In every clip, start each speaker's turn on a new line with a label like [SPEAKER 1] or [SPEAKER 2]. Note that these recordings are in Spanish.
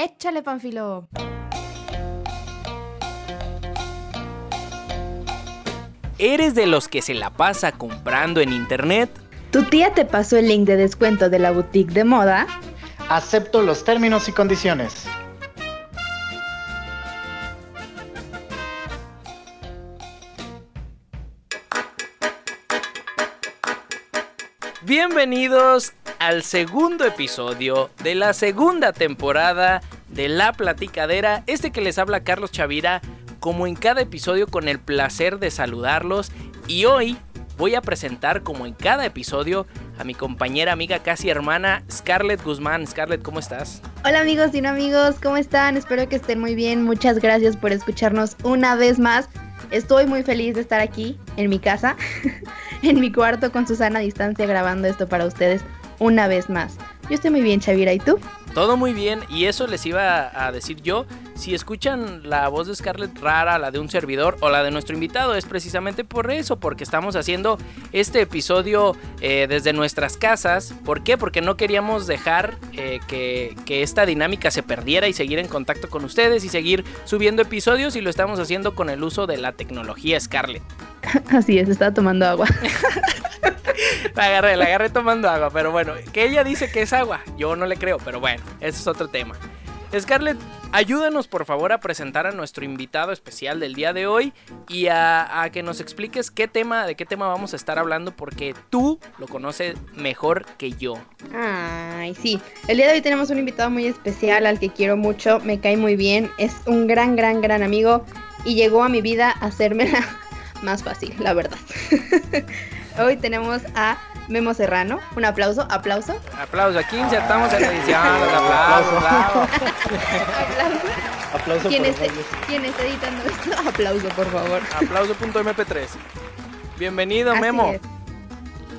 [SPEAKER 1] Échale, Panfilo.
[SPEAKER 2] ¿Eres de los que se la pasa comprando en internet?
[SPEAKER 3] ¿Tu tía te pasó el link de descuento de la boutique de moda?
[SPEAKER 4] Acepto los términos y condiciones.
[SPEAKER 2] Bienvenidos al segundo episodio de la segunda temporada de La Platicadera. Este que les habla Carlos Chavira, como en cada episodio con el placer de saludarlos. Y hoy voy a presentar, como en cada episodio, a mi compañera, amiga, casi hermana, Scarlett Guzmán. Scarlett, ¿cómo estás?
[SPEAKER 3] Hola amigos y no amigos, ¿cómo están? Espero que estén muy bien. Muchas gracias por escucharnos una vez más. Estoy muy feliz de estar aquí, en mi casa, en mi cuarto con Susana a distancia grabando esto para ustedes una vez más. Yo estoy muy bien, Chavira, ¿y tú?
[SPEAKER 2] Todo muy bien, y eso les iba a decir yo. Si escuchan la voz de Scarlett rara, la de un servidor o la de nuestro invitado, es precisamente por eso, porque estamos haciendo este episodio eh, desde nuestras casas. ¿Por qué? Porque no queríamos dejar eh, que, que esta dinámica se perdiera y seguir en contacto con ustedes y seguir subiendo episodios, y lo estamos haciendo con el uso de la tecnología Scarlett.
[SPEAKER 3] Así es, estaba tomando agua.
[SPEAKER 2] la agarré, la agarré tomando agua, pero bueno, que ella dice que es agua, yo no le creo, pero bueno, ese es otro tema. Scarlett, ayúdanos por favor a presentar a nuestro invitado especial del día de hoy y a, que nos expliques qué tema, de qué tema vamos a estar hablando, porque tú lo conoces mejor que yo.
[SPEAKER 3] Ay, sí. El día de hoy tenemos un invitado muy especial al que quiero mucho, me cae muy bien, es un gran, gran, gran amigo y llegó a mi vida a hacérmela más fácil, la verdad. Hoy tenemos a Memo Serrano. Un aplauso, aplauso.
[SPEAKER 2] Aplauso, aquí insertamos en la edición. Los aplausos, bravo.
[SPEAKER 3] aplauso.
[SPEAKER 4] Aplauso
[SPEAKER 3] ¿Quién,
[SPEAKER 4] por
[SPEAKER 3] esté,
[SPEAKER 4] ellos.
[SPEAKER 3] ¿Quién esté editando esto? Aplauso, por favor.
[SPEAKER 2] Aplauso.mp3. Bienvenido,
[SPEAKER 3] Así
[SPEAKER 2] Memo.
[SPEAKER 3] es.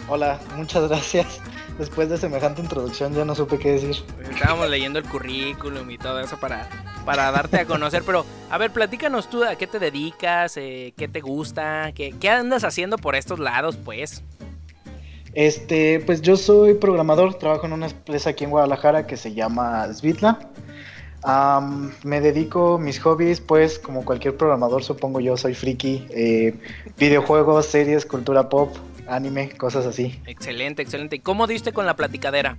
[SPEAKER 4] Hola, muchas gracias. Después de semejante introducción ya no supe qué decir.
[SPEAKER 2] Estábamos leyendo el currículum y todo eso para, para darte a conocer. Pero, a ver, platícanos tú a qué te dedicas, eh, qué te gusta, qué, qué andas haciendo por estos lados, pues.
[SPEAKER 4] Este, pues yo soy programador, trabajo en una empresa aquí en Guadalajara que se llama Svitla. Am, me dedico mis hobbies, pues como cualquier programador supongo yo soy friki, eh, videojuegos, series, cultura pop, anime, cosas así.
[SPEAKER 2] Excelente, excelente. ¿Y cómo diste con la platicadera?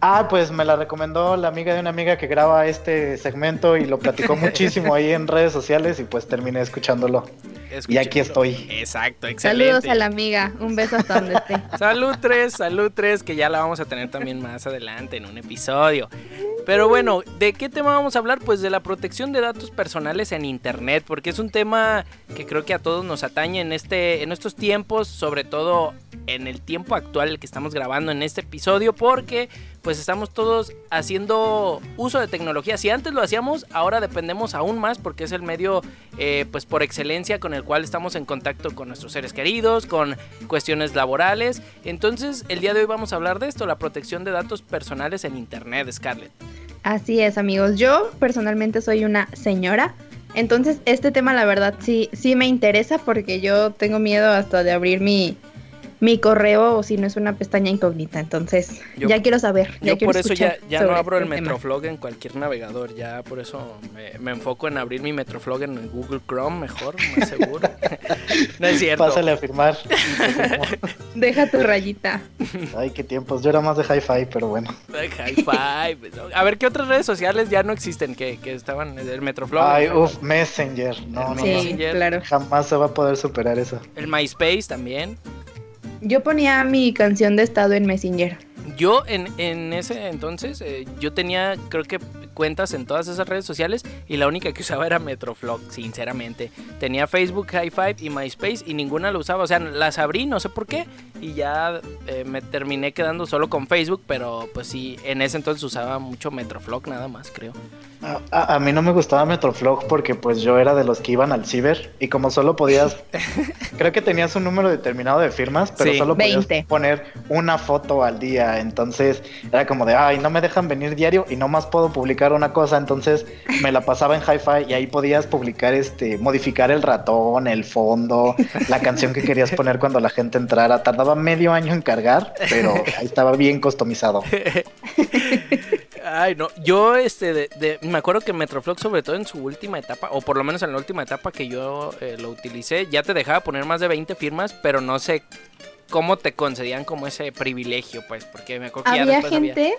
[SPEAKER 4] Ah, pues me la recomendó la amiga de una amiga que graba este segmento y lo platicó muchísimo ahí en redes sociales y pues terminé escuchándolo. Y aquí estoy.
[SPEAKER 2] Exacto, excelente.
[SPEAKER 3] Saludos a la amiga. Un beso hasta donde esté.
[SPEAKER 2] Salud 3, salud 3, que ya la vamos a tener también más adelante en un episodio. Pero bueno, ¿de qué tema vamos a hablar? Pues de la protección de datos personales en Internet, porque es un tema que creo que a todos nos atañe en, este, en estos tiempos, sobre todo en el tiempo actual que estamos grabando en este episodio, porque pues estamos todos haciendo uso de tecnología. Si antes lo hacíamos, ahora dependemos aún más porque es el medio eh, pues por excelencia con el cual estamos en contacto con nuestros seres queridos, con cuestiones laborales. Entonces el día de hoy vamos a hablar de esto, la protección de datos personales en Internet, Scarlett.
[SPEAKER 3] Así es, amigos. Yo personalmente soy una señora. Entonces, este tema, la verdad, sí, sí me interesa porque yo tengo miedo hasta de abrir mi, mi correo o si no es una pestaña incógnita. Entonces,
[SPEAKER 2] Yo-
[SPEAKER 3] ya quiero saber. ya
[SPEAKER 2] Yo
[SPEAKER 3] quiero
[SPEAKER 2] por eso ya, ya no abro el
[SPEAKER 3] este tema.
[SPEAKER 2] Metroflog en cualquier navegador, ya por eso me, me enfoco en abrir mi Metroflog en Google Chrome mejor, más seguro. no es cierto.
[SPEAKER 4] Pásale a firmar.
[SPEAKER 3] Deja tu rayita.
[SPEAKER 4] Ay, qué tiempos. Yo era más de hi-fi, pero bueno.
[SPEAKER 2] Five. ¿no? A ver, ¿qué otras redes sociales ya no existen que, que estaban en el Metroflog?
[SPEAKER 4] Ay, uff, Messenger. No, no,
[SPEAKER 3] Sí,
[SPEAKER 4] no.
[SPEAKER 2] Messenger.
[SPEAKER 3] claro.
[SPEAKER 4] Jamás se va a poder superar eso.
[SPEAKER 2] el MySpace también.
[SPEAKER 3] Yo ponía mi canción de estado en Messenger.
[SPEAKER 2] Yo en, en ese entonces, eh, yo tenía creo que cuentas en todas esas redes sociales y la única que usaba era Metroflog, sinceramente. Tenía Facebook, High Five y MySpace y ninguna lo usaba. O sea, las abrí, no sé por qué, y ya eh, me terminé quedando solo con Facebook, pero pues sí, en ese entonces usaba mucho Metroflog nada más, creo.
[SPEAKER 4] A, a- a mí no me gustaba Metroflog porque pues yo era de los que iban al ciber y como solo podías, creo que tenías un número determinado de firmas, pero
[SPEAKER 2] Sí.
[SPEAKER 4] solo podías
[SPEAKER 3] 20.
[SPEAKER 4] poner una foto al día, entonces era como de, ay, no me dejan venir diario y no más puedo publicar una cosa, entonces me la pasaba en hi-fi y ahí podías publicar, este, modificar el ratón, el fondo, la canción que querías poner cuando la gente entrara, tardaba medio año en cargar, pero ahí estaba bien customizado.
[SPEAKER 2] Ay, no, yo este, de, me acuerdo que Metroflog, sobre todo en su última etapa, o por lo menos en la última etapa que yo eh, lo utilicé, ya te dejaba poner más de 20 firmas, pero no sé cómo te concedían como ese privilegio, pues, porque me acuerdo que
[SPEAKER 3] había gente...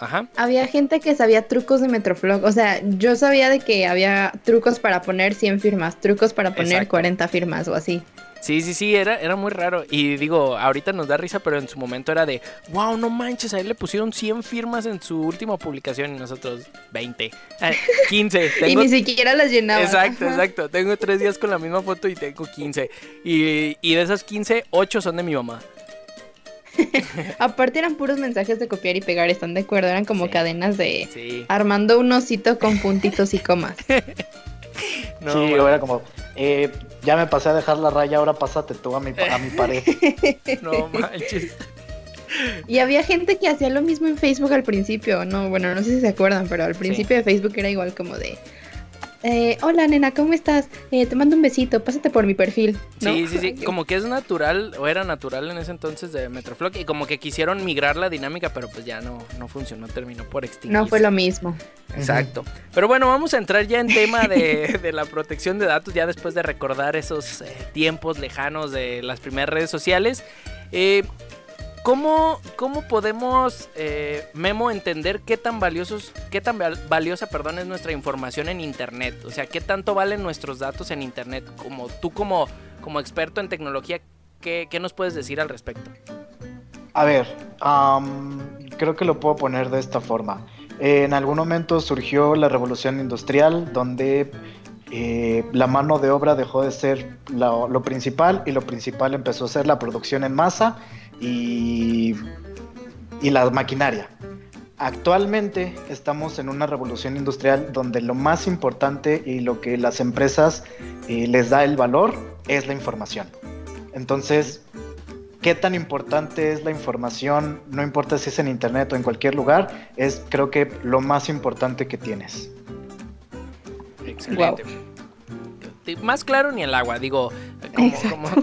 [SPEAKER 3] Ajá. Había gente que sabía trucos de Metroflog. O sea, yo sabía de que había trucos para poner 100 firmas, trucos para poner 40 firmas o así.
[SPEAKER 2] Sí, sí, sí, era, era muy raro. Y digo, ahorita nos da risa, pero en su momento era de, wow, no manches, a él le pusieron 100 firmas en su última publicación y nosotros 20, 15.
[SPEAKER 3] y ni siquiera las llenaba.
[SPEAKER 2] Exacto, exacto. Tengo tres días con la misma foto y tengo 15. Y, y de esas 15, 8 son de mi mamá.
[SPEAKER 3] Aparte eran puros mensajes de copiar y pegar, ¿están de acuerdo? Eran como cadenas de armando un osito con puntitos y comas.
[SPEAKER 4] no, sí, era como, eh, ya me pasé a dejar la raya, ahora pásate tú a mi, a mi pared.
[SPEAKER 2] no manches.
[SPEAKER 3] Y había gente que hacía lo mismo en Facebook al principio, no, bueno, no sé si se acuerdan, pero al principio de Facebook era igual como de, eh, hola nena, ¿cómo estás? Eh, te mando un besito, pásate por mi perfil.
[SPEAKER 2] Sí, sí, sí, como que es natural, o era natural en ese entonces de Metroflog, y como que quisieron migrar la dinámica, pero pues ya no, no funcionó, terminó por extinguirse.
[SPEAKER 3] No fue lo mismo.
[SPEAKER 2] Exacto. Pero bueno, vamos a entrar ya en tema de, de la protección de datos, ya después de recordar esos eh, tiempos lejanos de las primeras redes sociales. Eh, ¿Cómo, cómo podemos, eh, Memo, entender qué tan valiosos, qué tan valiosa, perdón, es nuestra información en Internet? O sea, qué tanto valen nuestros datos en Internet. Como tú como, como experto en tecnología, ¿qué, nos puedes decir al respecto?
[SPEAKER 4] A ver, creo que lo puedo poner de esta forma. en algún momento surgió la revolución industrial, donde eh, la mano de obra dejó de ser lo principal y lo principal empezó a ser la producción en masa y, la maquinaria. Actualmente estamos en una revolución industrial donde lo más importante y lo que las empresas eh, les da el valor es la información. Entonces, ¿qué tan importante es la información? No importa si es en internet o en cualquier lugar, es creo que lo más importante que tienes.
[SPEAKER 2] Excelente. Más claro ni el agua, digo,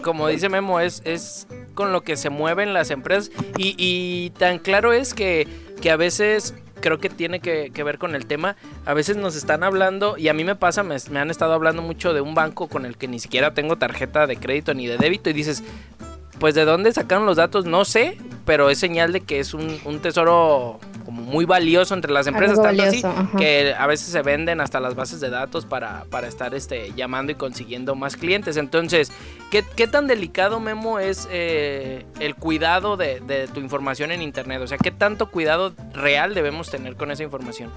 [SPEAKER 2] como, dice Memo, es, es con lo que se mueven las empresas. Y, tan claro es que, que, a veces creo que tiene que, ver con el tema. A veces nos están hablando, y a mí me pasa, me, me, han estado hablando mucho de un banco con el que ni siquiera tengo tarjeta de crédito ni de débito. Y dices, pues de dónde sacaron los datos, no sé, pero es señal de que es un, un tesoro como muy valioso entre las empresas, tanto así que a veces se venden hasta las bases de datos para, para estar este, llamando y consiguiendo más clientes. Entonces, ¿qué, qué tan delicado, Memo, es eh, el cuidado de, de, tu información en Internet? O sea, ¿qué tanto cuidado real debemos tener con esa información?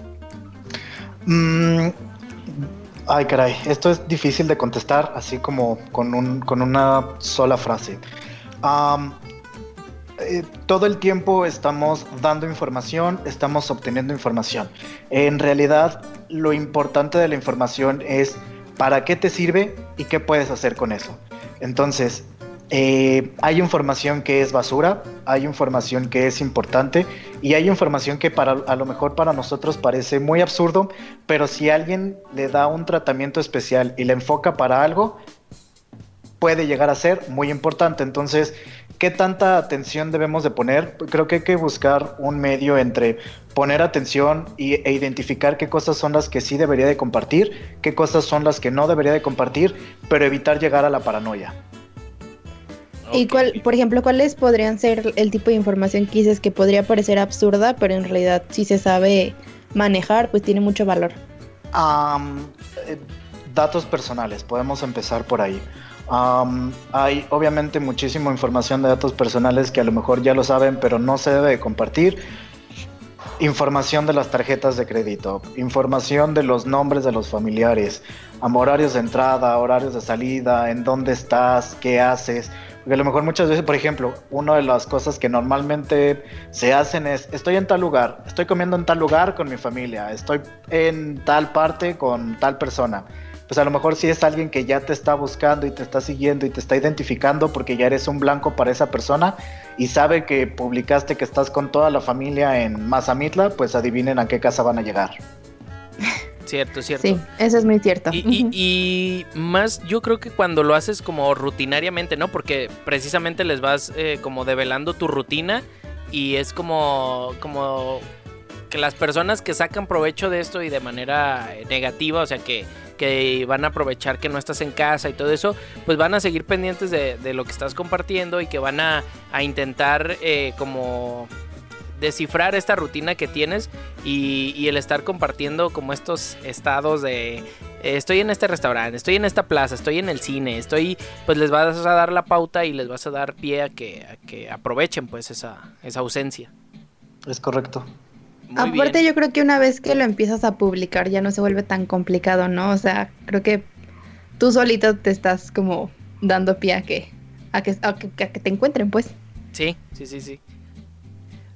[SPEAKER 4] Mm, ay, caray, esto es difícil de contestar así como con, un, con una sola frase. Eh, todo el tiempo estamos dando información, estamos obteniendo información. En realidad, lo importante de la información es para qué te sirve y qué puedes hacer con eso. Entonces, eh, hay información que es basura, hay información que es importante y hay información que para, a lo mejor para nosotros parece muy absurdo, pero si alguien le da un tratamiento especial y le enfoca para algo, puede llegar a ser muy importante. Entonces, ¿qué tanta atención debemos de poner? Creo que hay que buscar un medio entre poner atención e identificar qué cosas son las que sí debería de compartir, qué cosas son las que no debería de compartir, pero evitar llegar a la paranoia.
[SPEAKER 3] ¿Y cuál, por ejemplo, cuáles podrían ser el tipo de información que dices que podría parecer absurda, pero en realidad si se sabe manejar, pues tiene mucho valor?
[SPEAKER 4] Eh, datos personales, podemos empezar por ahí hay obviamente muchísima información de datos personales que a lo mejor ya lo saben, pero no se debe compartir. Información de las tarjetas de crédito, información de los nombres de los familiares, horarios de entrada, horarios de salida, en dónde estás, qué haces. Porque a lo mejor muchas veces, por ejemplo, una de las cosas que normalmente se hacen es, estoy en tal lugar, estoy comiendo en tal lugar con mi familia, estoy en tal parte con tal persona pues a lo mejor si es alguien que ya te está buscando y te está siguiendo y te está identificando porque ya eres un blanco para esa persona y sabe que publicaste que estás con toda la familia en Mazamitla, pues adivinen a qué casa van a llegar.
[SPEAKER 2] Cierto, cierto.
[SPEAKER 3] Sí, eso es muy cierto.
[SPEAKER 2] Y, más, yo creo que cuando lo haces como rutinariamente, ¿no? Porque precisamente les vas eh, como develando tu rutina y es como, como que las personas que sacan provecho de esto y de manera negativa, o sea, que, que van a aprovechar que no estás en casa y todo eso, pues van a seguir pendientes de, lo que estás compartiendo y que van a, a intentar eh, como descifrar esta rutina que tienes y, y, el estar compartiendo como estos estados de eh, estoy en este restaurante, estoy en esta plaza, estoy en el cine, estoy, pues les vas a dar la pauta y les vas a dar pie a que, a que aprovechen pues esa, esa ausencia.
[SPEAKER 4] Es correcto.
[SPEAKER 3] Muy Aparte bien. yo creo que una vez que lo empiezas a publicar ya no se vuelve tan complicado, ¿no? O sea, creo que tú solito te estás como dando pie a que, a que, a que, a que te encuentren, pues.
[SPEAKER 2] Sí, sí, sí, sí.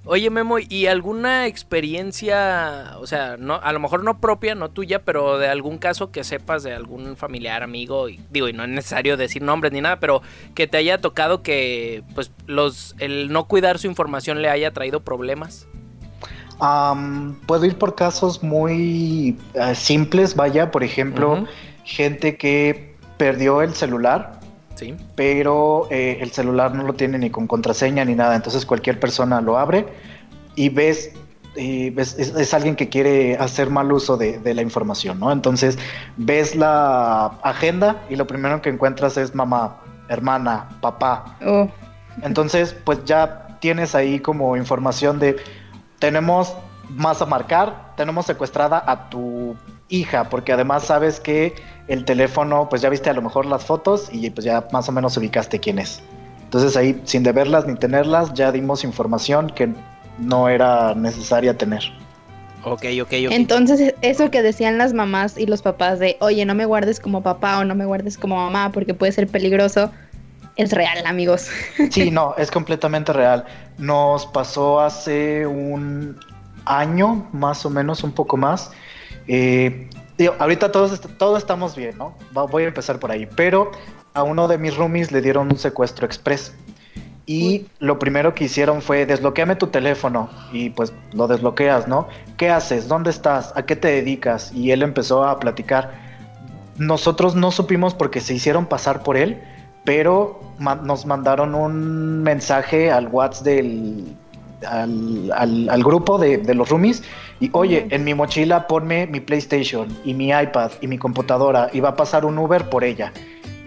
[SPEAKER 2] Oye, Memo, ¿y alguna experiencia, o sea, no, a lo mejor no propia, no tuya, pero de algún caso que sepas de algún familiar, amigo, y, digo, y no es necesario decir nombres ni nada, pero que te haya tocado que, pues, los, el no cuidar su información le haya traído problemas?
[SPEAKER 4] Um, puedo ir por casos muy uh, simples, vaya, por ejemplo, uh -huh. gente que perdió el celular
[SPEAKER 2] Sí.
[SPEAKER 4] Pero eh, el celular no lo tiene ni con contraseña ni nada, entonces cualquier persona lo abre y ves, y ves es, es, alguien que quiere hacer mal uso de, de, la información, ¿no? Entonces ves la agenda y lo primero que encuentras es mamá, hermana, papá.
[SPEAKER 3] Oh.
[SPEAKER 4] Entonces, pues ya tienes ahí como información de, tenemos más a marcar, tenemos secuestrada a tu hija, porque además sabes que el teléfono, pues ya viste a lo mejor las fotos y pues ya más o menos ubicaste quién es. Entonces ahí, sin deberlas ni tenerlas, ya dimos información que no era necesaria tener.
[SPEAKER 2] Ok, ok, ok.
[SPEAKER 3] Entonces, eso que decían las mamás y los papás de, oye, no me guardes como papá o no me guardes como mamá porque puede ser peligroso, es real, amigos.
[SPEAKER 4] Sí, no, es completamente real. Nos pasó hace un año, más o menos, un poco más. Eh, digo, ahorita todos, todos estamos bien, ¿no? Voy a empezar por ahí. Pero a uno de mis roomies le dieron un secuestro express. Y lo primero que hicieron fue desbloqueame tu teléfono. Y pues lo desbloqueas, ¿no? ¿Qué haces? ¿Dónde estás? ¿A qué te dedicas? Y él empezó a platicar. Nosotros no supimos porque se hicieron pasar por él, pero ma nos mandaron un mensaje al WhatsApp del, al, al, al, grupo de, de, los roomies y oye, en mi mochila ponme mi PlayStation y mi iPad y mi computadora y va a pasar un Uber por ella.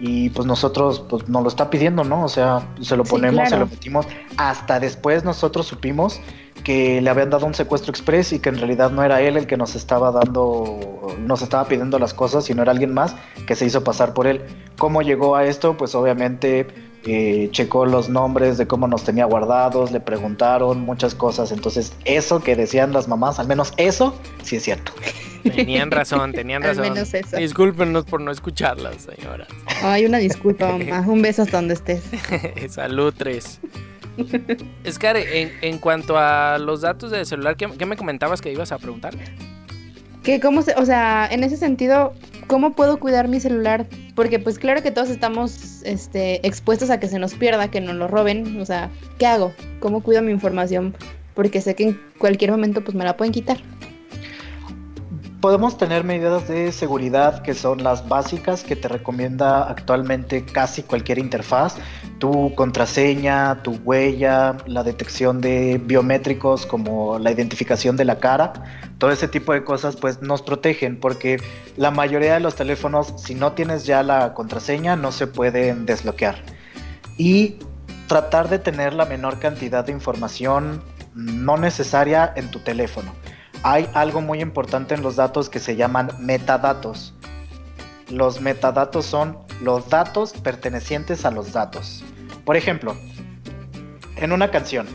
[SPEAKER 4] Y pues nosotros pues nos lo está pidiendo, ¿no? O sea, se lo ponemos, sí, claro. se lo metimos. Hasta después nosotros supimos que le habían dado un secuestro express y que en realidad no era él el que nos estaba dando, nos estaba pidiendo las cosas, sino era alguien más que se hizo pasar por él. ¿Cómo llegó a esto? Pues obviamente eh, checó los nombres de cómo nos tenía guardados, le preguntaron muchas cosas. Entonces, eso que decían las mamás, al menos eso, sí es cierto.
[SPEAKER 2] Tenían razón, tenían razón.
[SPEAKER 3] al menos eso.
[SPEAKER 2] Discúlpenos por no escucharlas, señoras.
[SPEAKER 3] Ay, una disculpa, mamá. Un beso hasta donde estés.
[SPEAKER 2] Salud, tres. Scar, en, en, cuanto a los datos del celular, ¿qué, ¿qué, me comentabas que ibas a preguntar?
[SPEAKER 3] Que cómo se, o sea, en ese sentido, ¿cómo puedo cuidar mi celular? Porque pues claro que todos estamos este, expuestos a que se nos pierda, que nos lo roben. O sea, ¿qué hago? ¿Cómo cuido mi información? Porque sé que en cualquier momento pues me la pueden quitar.
[SPEAKER 4] Podemos tener medidas de seguridad que son las básicas que te recomienda actualmente casi cualquier interfaz. Tu contraseña, tu huella, la detección de biométricos como la identificación de la cara, todo ese tipo de cosas pues nos protegen porque la mayoría de los teléfonos si no tienes ya la contraseña no se pueden desbloquear. Y tratar de tener la menor cantidad de información no necesaria en tu teléfono hay algo muy importante en los datos que se llaman metadatos. Los metadatos son los datos pertenecientes a los datos. Por ejemplo, en una canción,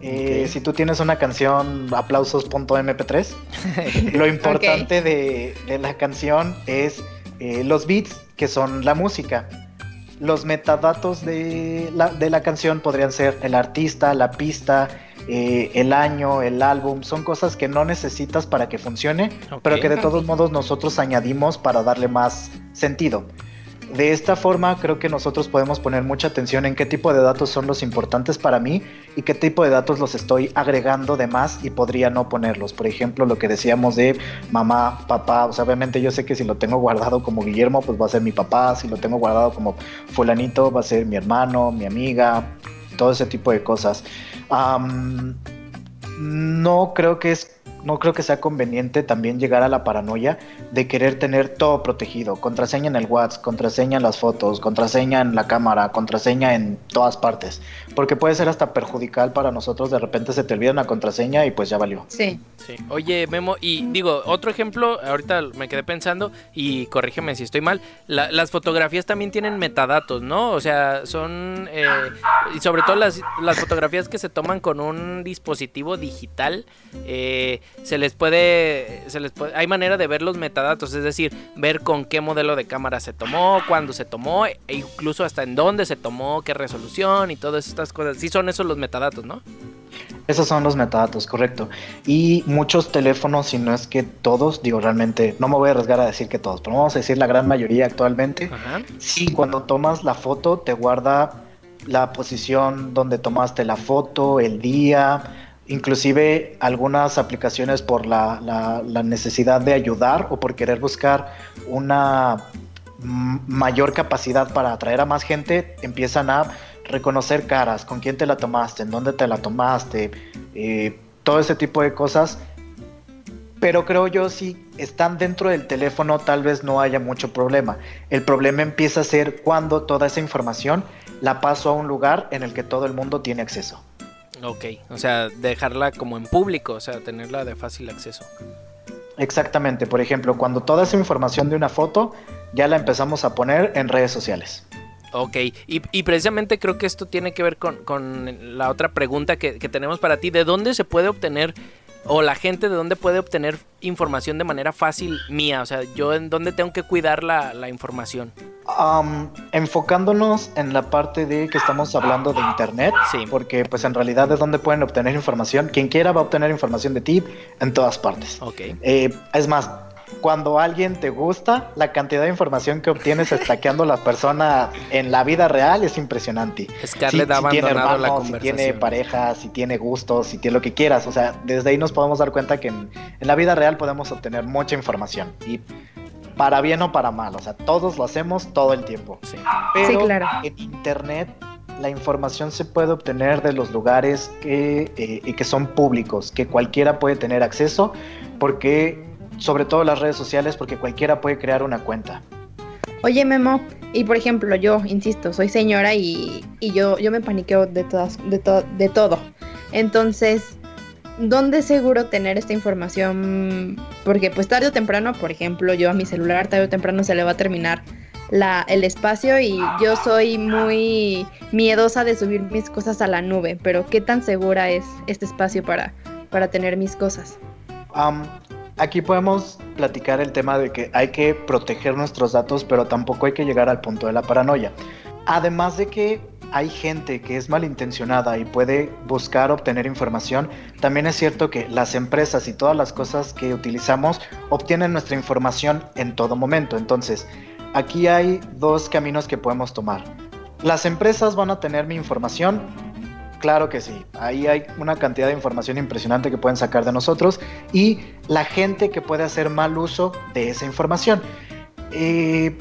[SPEAKER 4] eh, okay. si tú tienes una canción aplausos.mp3, lo importante okay. de, de, la canción es eh, los beats, que son la música. Los metadatos de la, de la canción podrían ser el artista, la pista, eh, el año, el álbum, son cosas que no necesitas para que funcione, okay. pero que de todos modos nosotros añadimos para darle más sentido. De esta forma creo que nosotros podemos poner mucha atención en qué tipo de datos son los importantes para mí y qué tipo de datos los estoy agregando de más y podría no ponerlos. Por ejemplo, lo que decíamos de mamá, papá, o sea, obviamente yo sé que si lo tengo guardado como Guillermo, pues va a ser mi papá, si lo tengo guardado como fulanito, va a ser mi hermano, mi amiga, todo ese tipo de cosas. Um, no creo que es no creo que sea conveniente también llegar a la paranoia de querer tener todo protegido, contraseña en el WhatsApp, contraseña en las fotos, contraseña en la cámara, contraseña en todas partes, porque puede ser hasta perjudicial para nosotros, de repente se te olvida una contraseña y pues ya valió.
[SPEAKER 3] Sí.
[SPEAKER 2] Sí. Oye, Memo, y digo, otro ejemplo, ahorita me quedé pensando, y corrígeme si estoy mal, la- las fotografías también tienen metadatos, ¿no? O sea, son, eh, y sobre todo las, las fotografías que se toman con un dispositivo digital, eh, se les puede, se les puede, hay manera de ver los metadatos, es decir, ver con qué modelo de cámara se tomó, cuándo se tomó, e incluso hasta en dónde se tomó, qué resolución y todas cosas. Sí son esos los metadatos, ¿no?
[SPEAKER 4] Esos son los metadatos, correcto. Y muchos teléfonos, si no es que todos, digo realmente, no me voy a arriesgar a decir que todos, pero vamos a decir la gran mayoría actualmente,
[SPEAKER 2] Ajá.
[SPEAKER 4] Sí, cuando tomas la foto te guarda la posición donde tomaste la foto, el día, inclusive algunas aplicaciones por la, la- la necesidad de ayudar o por querer buscar una mayor capacidad para atraer a más gente, empiezan a reconocer caras, con quién te la tomaste, en dónde te la tomaste, eh, todo ese tipo de cosas. Pero creo yo si están dentro del teléfono tal vez no haya mucho problema. El problema empieza a ser cuando toda esa información la paso a un lugar en el que todo el mundo tiene acceso.
[SPEAKER 2] Ok, o sea, dejarla como en público, o sea, tenerla de fácil acceso.
[SPEAKER 4] Exactamente, por ejemplo, cuando toda esa información de una foto ya la empezamos a poner en redes sociales.
[SPEAKER 2] Ok, y, y precisamente creo que esto tiene que ver con, con la otra pregunta que, que tenemos para ti. ¿De dónde se puede obtener, o la gente de dónde puede obtener información de manera fácil mía? O sea, yo en dónde tengo que cuidar la, la información.
[SPEAKER 4] Am, enfocándonos en la parte de que estamos hablando de internet,
[SPEAKER 2] Sí.
[SPEAKER 4] porque pues en realidad es donde pueden obtener información. Quien quiera va a obtener información de ti en todas partes.
[SPEAKER 2] Ok.
[SPEAKER 4] Eh, es más, cuando alguien te gusta, la cantidad de información que obtienes estaqueando a la persona en la vida real es impresionante.
[SPEAKER 2] Scarlett ha
[SPEAKER 4] si tiene
[SPEAKER 2] la
[SPEAKER 4] hermanos, si tiene pareja, si tiene gustos, si tiene lo que quieras. O sea, desde ahí nos podemos dar cuenta que en, en la vida real podemos obtener mucha información. Y para bien o para mal. O sea, todos lo hacemos todo el tiempo.
[SPEAKER 2] Sí.
[SPEAKER 4] Pero
[SPEAKER 3] Sí, claro.
[SPEAKER 4] en internet la información se puede obtener de los lugares que, eh, que son públicos, que cualquiera puede tener acceso, porque sobre todo las redes sociales, porque cualquiera puede crear una cuenta.
[SPEAKER 3] Oye, Memo, y por ejemplo, yo, insisto, soy señora y, y yo, yo me paniqueo de, todas, de, to- de todo. Entonces, ¿dónde es seguro tener esta información? Porque pues tarde o temprano, por ejemplo, yo a mi celular tarde o temprano se le va a terminar la, el espacio y yo soy muy miedosa de subir mis cosas a la nube, pero ¿qué tan segura es este espacio para, para tener mis cosas?
[SPEAKER 4] Aquí podemos platicar el tema de que hay que proteger nuestros datos, pero tampoco hay que llegar al punto de la paranoia. Además de que hay gente que es malintencionada y puede buscar obtener información, también es cierto que las empresas y todas las cosas que utilizamos obtienen nuestra información en todo momento. Entonces, aquí hay dos caminos que podemos tomar. Las empresas van a tener mi información, Claro que sí, ahí hay una cantidad de información impresionante que pueden sacar de nosotros y la gente que puede hacer mal uso de esa información. Eh,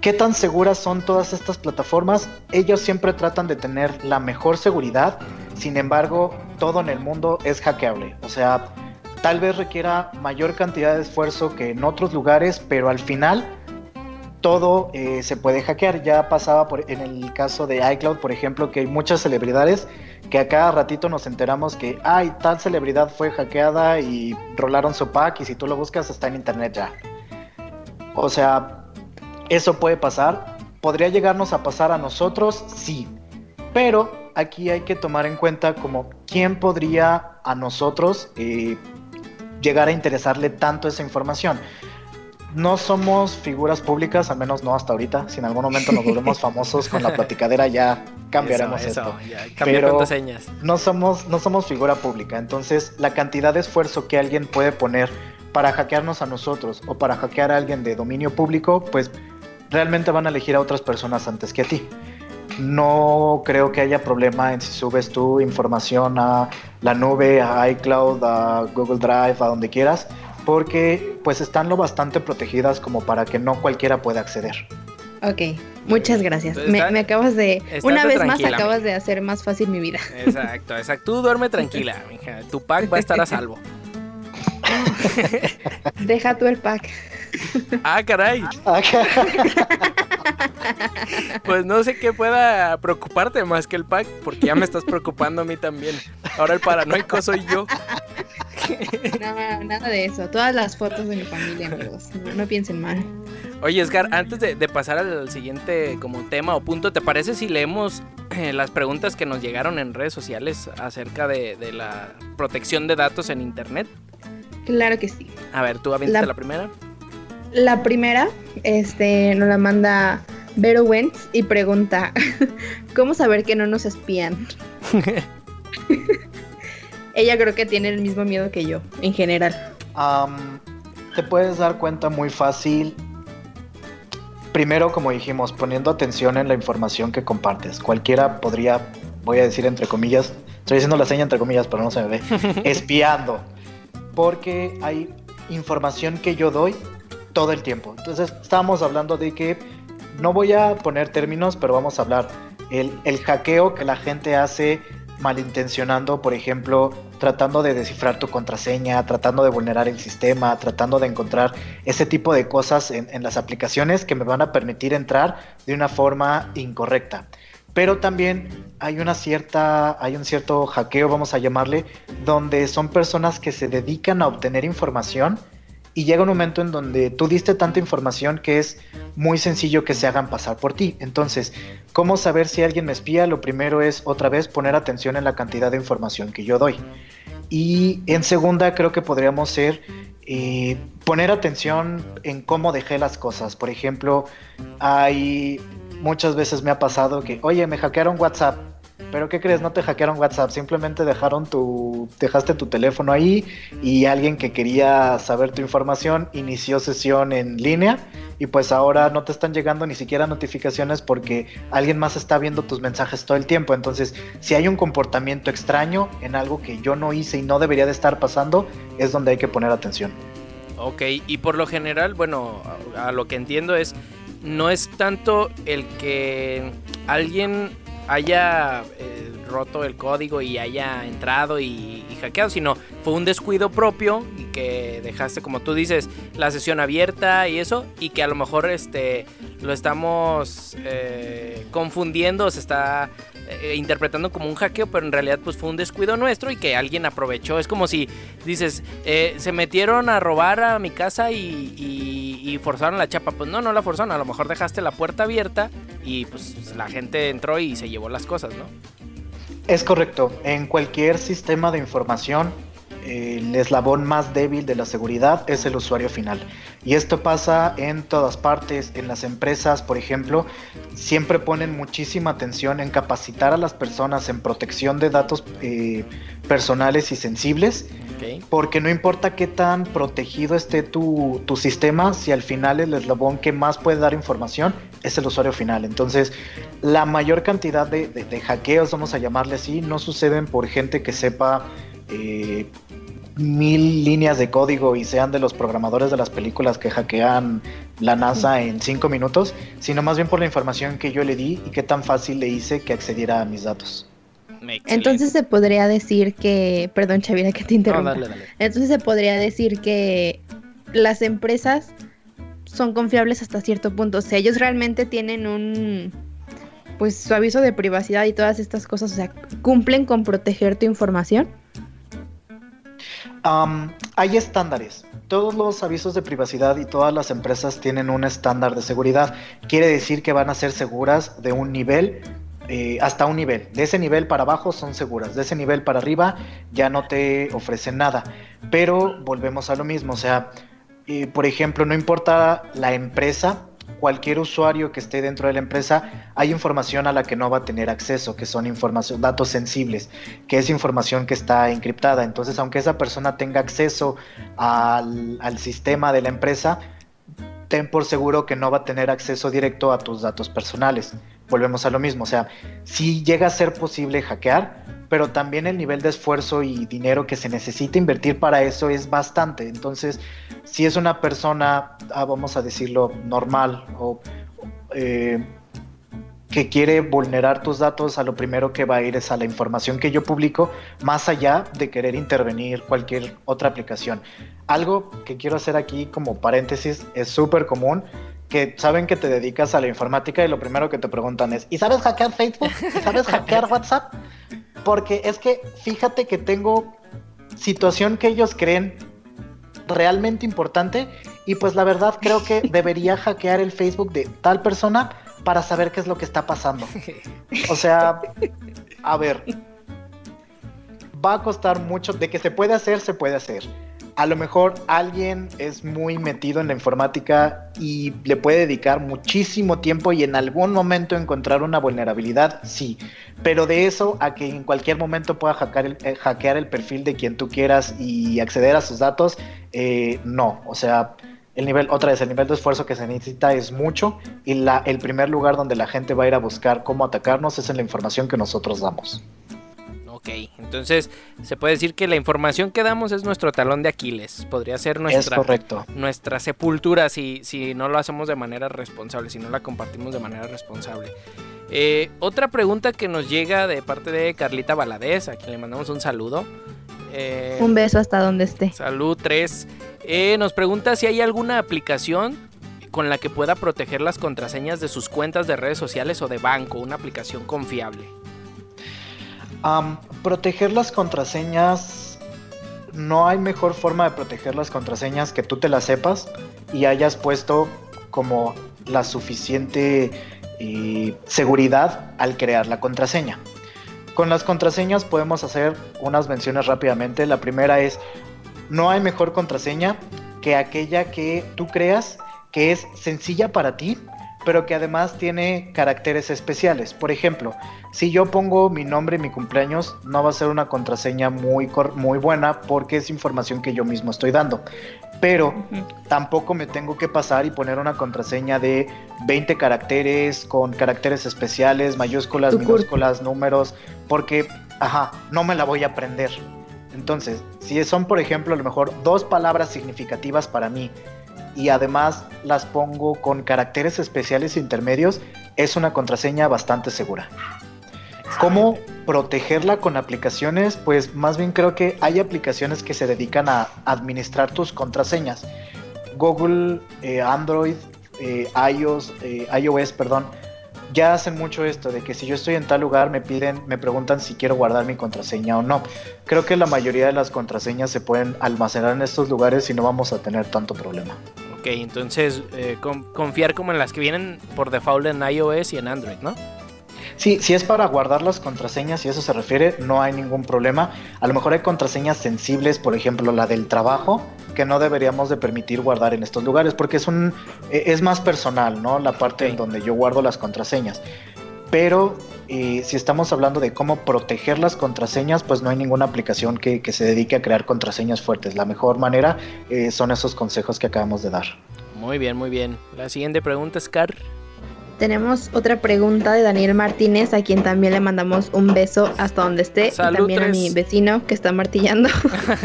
[SPEAKER 4] ¿Qué tan seguras son todas estas plataformas? Ellos siempre tratan de tener la mejor seguridad, sin embargo, todo en el mundo es hackeable. O sea, tal vez requiera mayor cantidad de esfuerzo que en otros lugares, pero al final todo eh, se puede hackear. Ya pasaba en el caso de iCloud, por ejemplo, que hay muchas celebridades que a cada ratito nos enteramos que, ay, tal celebridad fue hackeada y rolaron su pack y si tú lo buscas está en internet ya. O sea, eso puede pasar. ¿Podría llegarnos a pasar a nosotros? Sí. Pero aquí hay que tomar en cuenta como quién podría a nosotros eh, llegar a interesarle tanto esa información no somos figuras públicas, al menos no hasta ahorita. Si en algún momento nos volvemos famosos con la platicadera, ya cambiaremos
[SPEAKER 2] Eso,
[SPEAKER 4] esto.
[SPEAKER 2] ya,
[SPEAKER 4] Pero-. No somos, no somos figura pública, entonces la cantidad de esfuerzo que alguien puede poner para hackearnos a nosotros o para hackear a alguien de dominio público, pues realmente van a elegir a otras personas antes que a ti. No creo que haya problema en si subes tu información a la nube, a iCloud, a Google Drive, a donde quieras, porque pues están lo bastante protegidas como para que no cualquiera pueda acceder.
[SPEAKER 3] Ok, muchas gracias.
[SPEAKER 2] Entonces,
[SPEAKER 3] Me,
[SPEAKER 2] está-
[SPEAKER 3] me acabas de, una vez más acabas de hacer más fácil mi vida.
[SPEAKER 2] Exacto, exacto. Tú duerme tranquila, mija. Tu pack va a estar a salvo.
[SPEAKER 3] Deja tú el pack.
[SPEAKER 2] Ah, caray.
[SPEAKER 4] Ah,
[SPEAKER 2] Pues no sé qué pueda preocuparte más que el pack, porque ya me estás preocupando a mí también. Ahora el paranoico soy yo.
[SPEAKER 3] No, nada de eso. Todas las fotos de mi familia, amigos. No, no piensen mal.
[SPEAKER 2] Oye, Edgar, antes de, de pasar al siguiente como tema o punto, ¿te parece si leemos eh, las preguntas que nos llegaron en redes sociales acerca de, de la protección de datos en Internet?
[SPEAKER 3] Claro que sí.
[SPEAKER 2] A ver, tú aviéntate
[SPEAKER 3] La-
[SPEAKER 2] la primera.
[SPEAKER 3] La primera, este, nos la manda Vero Wentz y pregunta, ¿cómo saber que no nos espían? Ella creo que tiene el mismo miedo que yo, en general.
[SPEAKER 4] Te puedes dar cuenta muy fácil. Primero, como dijimos, poniendo atención en la información que compartes. Cualquiera podría, voy a decir entre comillas, estoy diciendo la seña entre comillas, pero no se me ve, espiando. Porque hay información que yo doy todo el tiempo. Entonces, estábamos hablando de que no voy a poner términos, pero vamos a hablar. El, el hackeo que la gente hace malintencionando, por ejemplo, tratando de descifrar tu contraseña, tratando de vulnerar el sistema, tratando de encontrar ese tipo de cosas en, en las aplicaciones que me van a permitir entrar de una forma incorrecta. Pero también hay una cierta, hay un cierto hackeo, vamos a llamarle, donde son personas que se dedican a obtener información y llega un momento en donde tú diste tanta información que es muy sencillo que se hagan pasar por ti. Entonces, ¿cómo saber si alguien me espía? Lo primero es otra vez poner atención en la cantidad de información que yo doy. Y en segunda creo que podríamos ser eh, poner atención en cómo dejé las cosas. Por ejemplo, hay muchas veces me ha pasado que, oye, me hackearon WhatsApp. Pero ¿qué crees? No te hackearon WhatsApp, simplemente dejaron tu, dejaste tu teléfono ahí y alguien que quería saber tu información inició sesión en línea y pues ahora no te están llegando ni siquiera notificaciones porque alguien más está viendo tus mensajes todo el tiempo. Entonces, si hay un comportamiento extraño en algo que yo no hice y no debería de estar pasando, es donde hay que poner atención.
[SPEAKER 2] Ok, y por lo general, bueno, a, lo que entiendo es, no es tanto el que alguien haya eh, roto el código y haya entrado y, y hackeado, sino fue un descuido propio y que dejaste, como tú dices, la sesión abierta y eso, y que a lo mejor este lo estamos eh, confundiendo, se está eh, interpretando como un hackeo, pero en realidad pues fue un descuido nuestro y que alguien aprovechó. Es como si dices, eh, se metieron a robar a mi casa y, y- forzaron la chapa. Pues no, no la forzaron, a lo mejor dejaste la puerta abierta y pues la gente entró y se llevó las cosas, ¿no?
[SPEAKER 4] Es correcto. En cualquier sistema de información, el eslabón más débil de la seguridad es el usuario final. Y esto pasa en todas partes. En las empresas, por ejemplo, siempre ponen muchísima atención en capacitar a las personas en protección de datos eh, personales y sensibles. Porque no importa qué tan protegido esté tu, tu sistema, si al final el eslabón que más puede dar información es el usuario final. Entonces, la mayor cantidad de, de- de hackeos, vamos a llamarle así, no suceden por gente que sepa eh, mil líneas de código y sean de los programadores de las películas que hackean la NASA en cinco minutos, sino más bien por la información que yo le di y qué tan fácil le hice que accediera a mis datos.
[SPEAKER 2] Excelente.
[SPEAKER 3] Entonces se podría decir que, perdón Chavira que te
[SPEAKER 2] No,
[SPEAKER 3] interrumpa.
[SPEAKER 2] dale, dale.
[SPEAKER 3] Entonces se podría decir que las empresas son confiables hasta cierto punto. O sea, ellos realmente tienen un, pues su aviso de privacidad y todas estas cosas. O sea, cumplen con proteger tu información.
[SPEAKER 4] Hay estándares. Todos los avisos de privacidad y todas las empresas tienen un estándar de seguridad. Quiere decir que van a ser seguras de un nivel eh, hasta un nivel. De ese nivel para abajo son seguras. De ese nivel para arriba ya no te ofrecen nada. Pero volvemos a lo mismo. O sea, eh, por ejemplo, no importa la empresa, cualquier usuario que esté dentro de la empresa, hay información a la que no va a tener acceso, que son información, datos sensibles, que es información que está encriptada. Entonces, aunque esa persona tenga acceso al, al sistema de la empresa, ten por seguro que no va a tener acceso directo a tus datos personales. Volvemos a lo mismo, o sea, sí llega a ser posible hackear, pero también el nivel de esfuerzo y dinero que se necesita invertir para eso es bastante. Entonces, si es una persona, ah, vamos a decirlo, normal o eh, que quiere vulnerar tus datos, a lo primero que va a ir es a la información que yo publico, más allá de querer intervenir cualquier otra aplicación. Algo que quiero hacer aquí como paréntesis es súper común que saben que te dedicas a la informática y lo primero que te preguntan es, ¿y sabes hackear Facebook? ¿Y sabes hackear WhatsApp? Porque es que fíjate que tengo situación que ellos creen realmente importante y pues la verdad creo que debería hackear el Facebook de tal persona para saber qué es lo que está pasando. O sea, a ver, va a costar mucho, de que se puede hacer, se puede hacer. A lo mejor alguien es muy metido en la informática y le puede dedicar muchísimo tiempo y en algún momento encontrar una vulnerabilidad, sí. Pero de eso a que en cualquier momento pueda hackear el, eh, hackear el perfil de quien tú quieras y acceder a sus datos, eh, no. O sea, el nivel, otra vez, el nivel de esfuerzo que se necesita es mucho y la, el primer lugar donde la gente va a ir a buscar cómo atacarnos es en la información que nosotros damos.
[SPEAKER 2] Ok, entonces se puede decir que la información que damos es nuestro talón de Aquiles. Podría ser nuestra,
[SPEAKER 4] correcto.
[SPEAKER 2] nuestra sepultura si, si no lo hacemos de manera responsable, si no la compartimos de manera responsable. Eh, otra pregunta que nos llega de parte de Carlita Valadez, a quien le mandamos un saludo.
[SPEAKER 3] Eh, un beso hasta donde esté.
[SPEAKER 2] Salud 3. Eh, nos pregunta si hay alguna aplicación con la que pueda proteger las contraseñas de sus cuentas de redes sociales o de banco, una aplicación confiable.
[SPEAKER 4] Proteger las contraseñas, no hay mejor forma de proteger las contraseñas que tú te las sepas y hayas puesto como la suficiente eh, seguridad al crear la contraseña. Con las contraseñas podemos hacer unas menciones rápidamente. La primera es no hay mejor contraseña que aquella que tú creas que es sencilla para ti, pero que además tiene caracteres especiales. Por ejemplo, si yo pongo mi nombre y mi cumpleaños, no va a ser una contraseña muy, muy buena porque es información que yo mismo estoy dando. Pero tampoco me tengo que pasar y poner una contraseña de 20 caracteres con caracteres especiales, mayúsculas, minúsculas, números, porque, ajá, no me la voy a aprender. Entonces, si son, por ejemplo, a lo mejor dos palabras significativas para mí y además las pongo con caracteres especiales intermedios, es una contraseña bastante segura. ¿Cómo protegerla con aplicaciones? Pues más bien creo que hay aplicaciones que se dedican a administrar tus contraseñas. Google, eh, Android, eh, iOS, eh, iOS, perdón, ya hacen mucho esto de que si yo estoy en tal lugar me piden, me preguntan si quiero guardar mi contraseña o no. Creo que la mayoría de las contraseñas se pueden almacenar en estos lugares y no vamos a tener tanto problema.
[SPEAKER 2] Ok, entonces eh, confiar como en las que vienen por default en iOS y en Android, ¿no?
[SPEAKER 4] Sí, si es para guardar las contraseñas y eso se refiere, no hay ningún problema. A lo mejor hay contraseñas sensibles, por ejemplo la del trabajo, que no deberíamos de permitir guardar en estos lugares porque es un e, es más personal, ¿no? La parte en donde yo guardo las contraseñas. Pero eh, si estamos hablando de cómo proteger las contraseñas, pues no hay ninguna aplicación que, se dedique a crear contraseñas fuertes. La mejor manera eh, son esos consejos que acabamos de dar.
[SPEAKER 2] Muy bien, muy bien. La siguiente pregunta es, Car.
[SPEAKER 3] Tenemos otra pregunta de Daniel Martínez, a quien también le mandamos un beso hasta donde esté. y también a mi vecino que está martillando.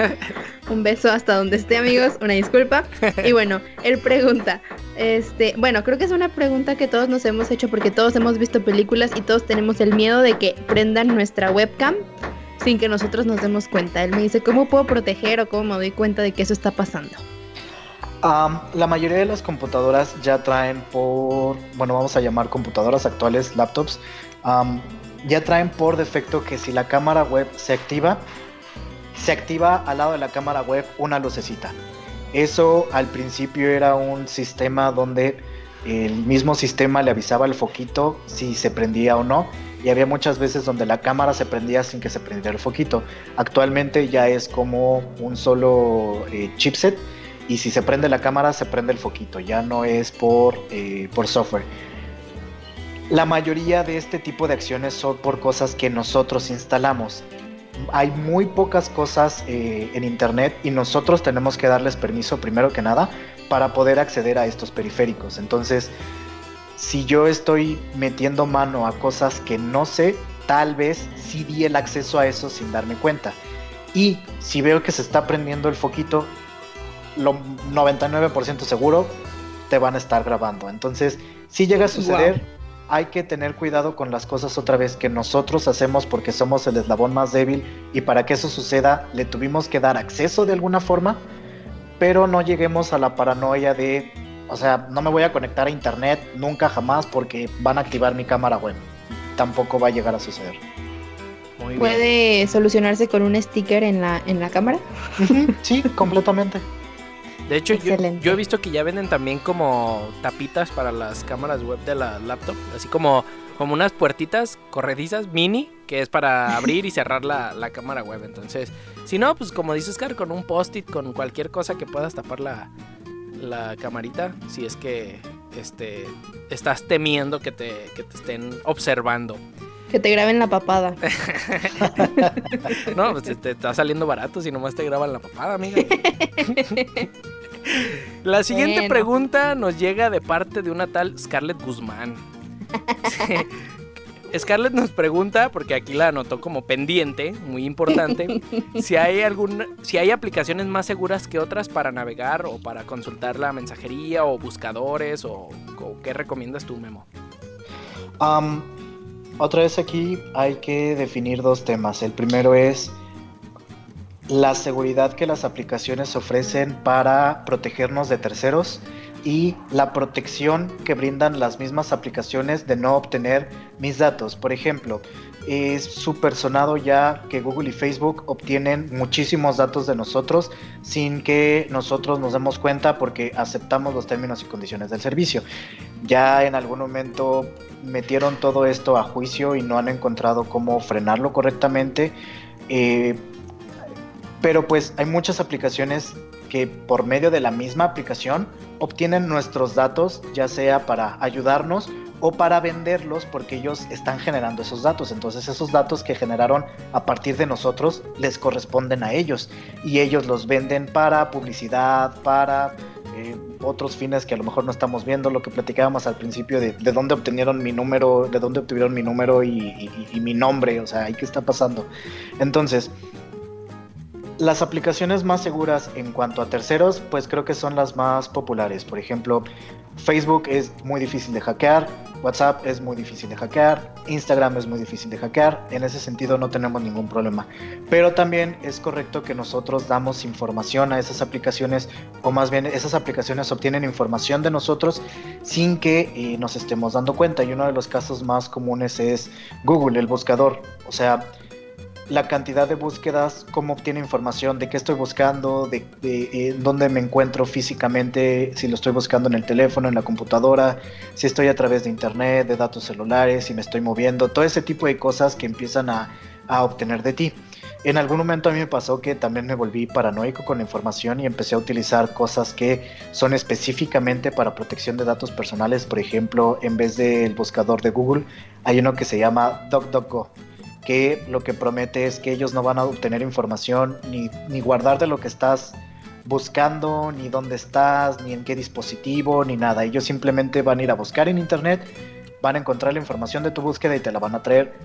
[SPEAKER 3] un beso hasta donde esté, amigos. Una disculpa. Y bueno, él pregunta. Este, bueno, creo que es una pregunta que todos nos hemos hecho porque todos hemos visto películas y todos tenemos el miedo de que prendan nuestra webcam sin que nosotros nos demos cuenta. Él me dice, ¿cómo puedo proteger o cómo me doy cuenta de que eso está pasando?
[SPEAKER 4] La mayoría de las computadoras ya traen por, bueno, vamos a llamar computadoras actuales, laptops, ya traen por defecto que si la cámara web se activa, se activa al lado de la cámara web una lucecita. Eso al principio era un sistema donde el mismo sistema le avisaba el foquito si se prendía o no y había muchas veces donde la cámara se prendía sin que se prendiera el foquito. Actualmente ya es como un solo eh, chipset y si se prende la cámara se prende el foquito, ya no es por, eh, por software. La mayoría de este tipo de acciones son por cosas que nosotros instalamos. Hay muy pocas cosas eh, en internet y nosotros tenemos que darles permiso primero que nada para poder acceder a estos periféricos. Entonces, si yo estoy metiendo mano a cosas que no sé, tal vez sí di el acceso a eso sin darme cuenta. Y si veo que se está prendiendo el foquito, lo 99% seguro te van a estar grabando. Entonces, si llega a suceder, hay que tener cuidado con las cosas otra vez que nosotros hacemos porque somos el eslabón más débil y para que eso suceda le tuvimos que dar acceso de alguna forma, pero no lleguemos a la paranoia de, o sea, no me voy a conectar a internet nunca jamás porque van a activar mi cámara web. Tampoco va a llegar a suceder.
[SPEAKER 3] ¿Puede solucionarse con un sticker en la, en la cámara?
[SPEAKER 4] sí, completamente.
[SPEAKER 2] De hecho, yo, he visto que ya venden también como tapitas para las cámaras web de la laptop, así como, como unas puertitas corredizas mini, que es para abrir y cerrar la, cámara web. Entonces, si no, pues como dices, Car, con un post-it, con cualquier cosa que puedas tapar la, la camarita, si es que este, estás temiendo que te, que te estén observando.
[SPEAKER 3] Que te graben la papada.
[SPEAKER 2] no, pues te está saliendo barato si nomás te graban la papada, amiga. La siguiente pregunta nos llega de parte de una tal Scarlett Guzmán. Scarlett nos pregunta, porque aquí la anotó como pendiente, muy importante, si hay alguna, si hay aplicaciones más seguras que otras para navegar o para consultar la mensajería o buscadores o, qué recomiendas tú, Memo.
[SPEAKER 4] otra vez aquí hay que definir dos temas. El primero es la seguridad que las aplicaciones ofrecen para protegernos de terceros y la protección que brindan las mismas aplicaciones de no obtener mis datos. Por ejemplo, es súper sonado ya que Google y Facebook obtienen muchísimos datos de nosotros sin que nosotros nos demos cuenta porque aceptamos los términos y condiciones del servicio. Ya en algún momento metieron todo esto a juicio y no han encontrado cómo frenarlo correctamente. Eh, pero pues hay muchas aplicaciones que por medio de la misma aplicación obtienen nuestros datos, ya sea para ayudarnos o para venderlos porque ellos están generando esos datos. Entonces esos datos que generaron a partir de nosotros les corresponden a ellos y ellos los venden para publicidad, para eh, otros fines que a lo mejor no estamos viendo, lo que platicábamos al principio de, de dónde obtenieron mi número, de dónde obtuvieron mi número y, y mi nombre, o sea, ¿qué está pasando? Entonces, las aplicaciones más seguras en cuanto a terceros, pues creo que son las más populares. Por ejemplo, Facebook es muy difícil de hackear, WhatsApp es muy difícil de hackear, Instagram es muy difícil de hackear. En ese sentido no tenemos ningún problema. Pero también es correcto que nosotros damos información a esas aplicaciones, o más bien esas aplicaciones obtienen información de nosotros sin que eh, nos estemos dando cuenta. Y uno de los casos más comunes es Google, el buscador. O sea, la cantidad de búsquedas, cómo obtiene información, de qué estoy buscando, de, eh, dónde me encuentro físicamente, si lo estoy buscando en el teléfono, en la computadora, si estoy a través de internet, de datos celulares, si me estoy moviendo, todo ese tipo de cosas que empiezan a, a obtener de ti. En algún momento a mí me pasó que también me volví paranoico con la información y empecé a utilizar cosas que son específicamente para protección de datos personales. Por ejemplo, en vez del buscador de Google, hay uno que se llama DuckDuckGo que lo que promete es que ellos no van a obtener información ni, ni guardar de lo que estás buscando, ni dónde estás, ni en qué dispositivo, ni nada. Ellos simplemente van a ir a buscar en internet, van a encontrar la información de tu búsqueda y te la van a traer.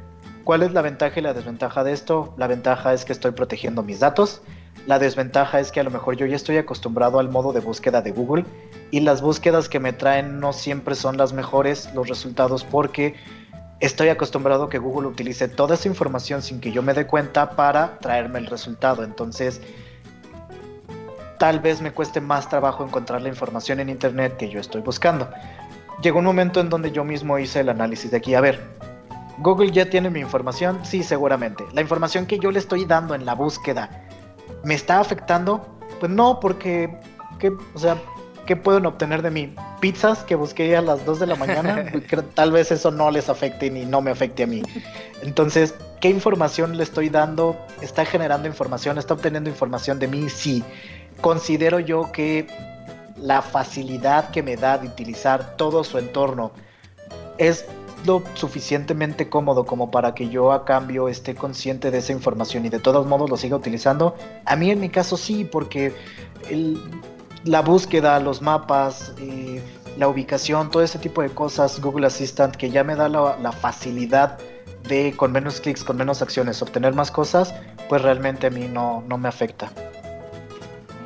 [SPEAKER 4] ¿Cuál es la ventaja y la desventaja de esto? La ventaja es que estoy protegiendo mis datos. La desventaja es que a lo mejor yo ya estoy acostumbrado al modo de búsqueda de Google y las búsquedas que me traen no siempre son las mejores los resultados porque estoy acostumbrado a que Google utilice toda esa información sin que yo me dé cuenta para traerme el resultado. Entonces, tal vez me cueste más trabajo encontrar la información en Internet que yo estoy buscando. Llegó un momento en donde yo mismo hice el análisis de aquí. A ver, Google ya tiene mi información, sí, seguramente. La información que yo le estoy dando en la búsqueda, ¿me está afectando? Pues no, porque, o sea, ¿qué pueden obtener de mí? Pizzas que busqué a las 2 de la mañana, tal vez eso no les afecte ni no me afecte a mí. Entonces, ¿qué información le estoy dando? ¿Está generando información? ¿Está obteniendo información de mí? Sí. Considero yo que la facilidad que me da de utilizar todo su entorno es lo suficientemente cómodo como para que yo a cambio esté consciente de esa información y de todos modos lo siga utilizando? A mí en mi caso sí, porque el, la búsqueda, los mapas, eh, la ubicación, todo ese tipo de cosas, Google Assistant, que ya me da la, facilidad de con menos clics, con menos acciones, obtener más cosas, pues realmente a mí no, no me afecta.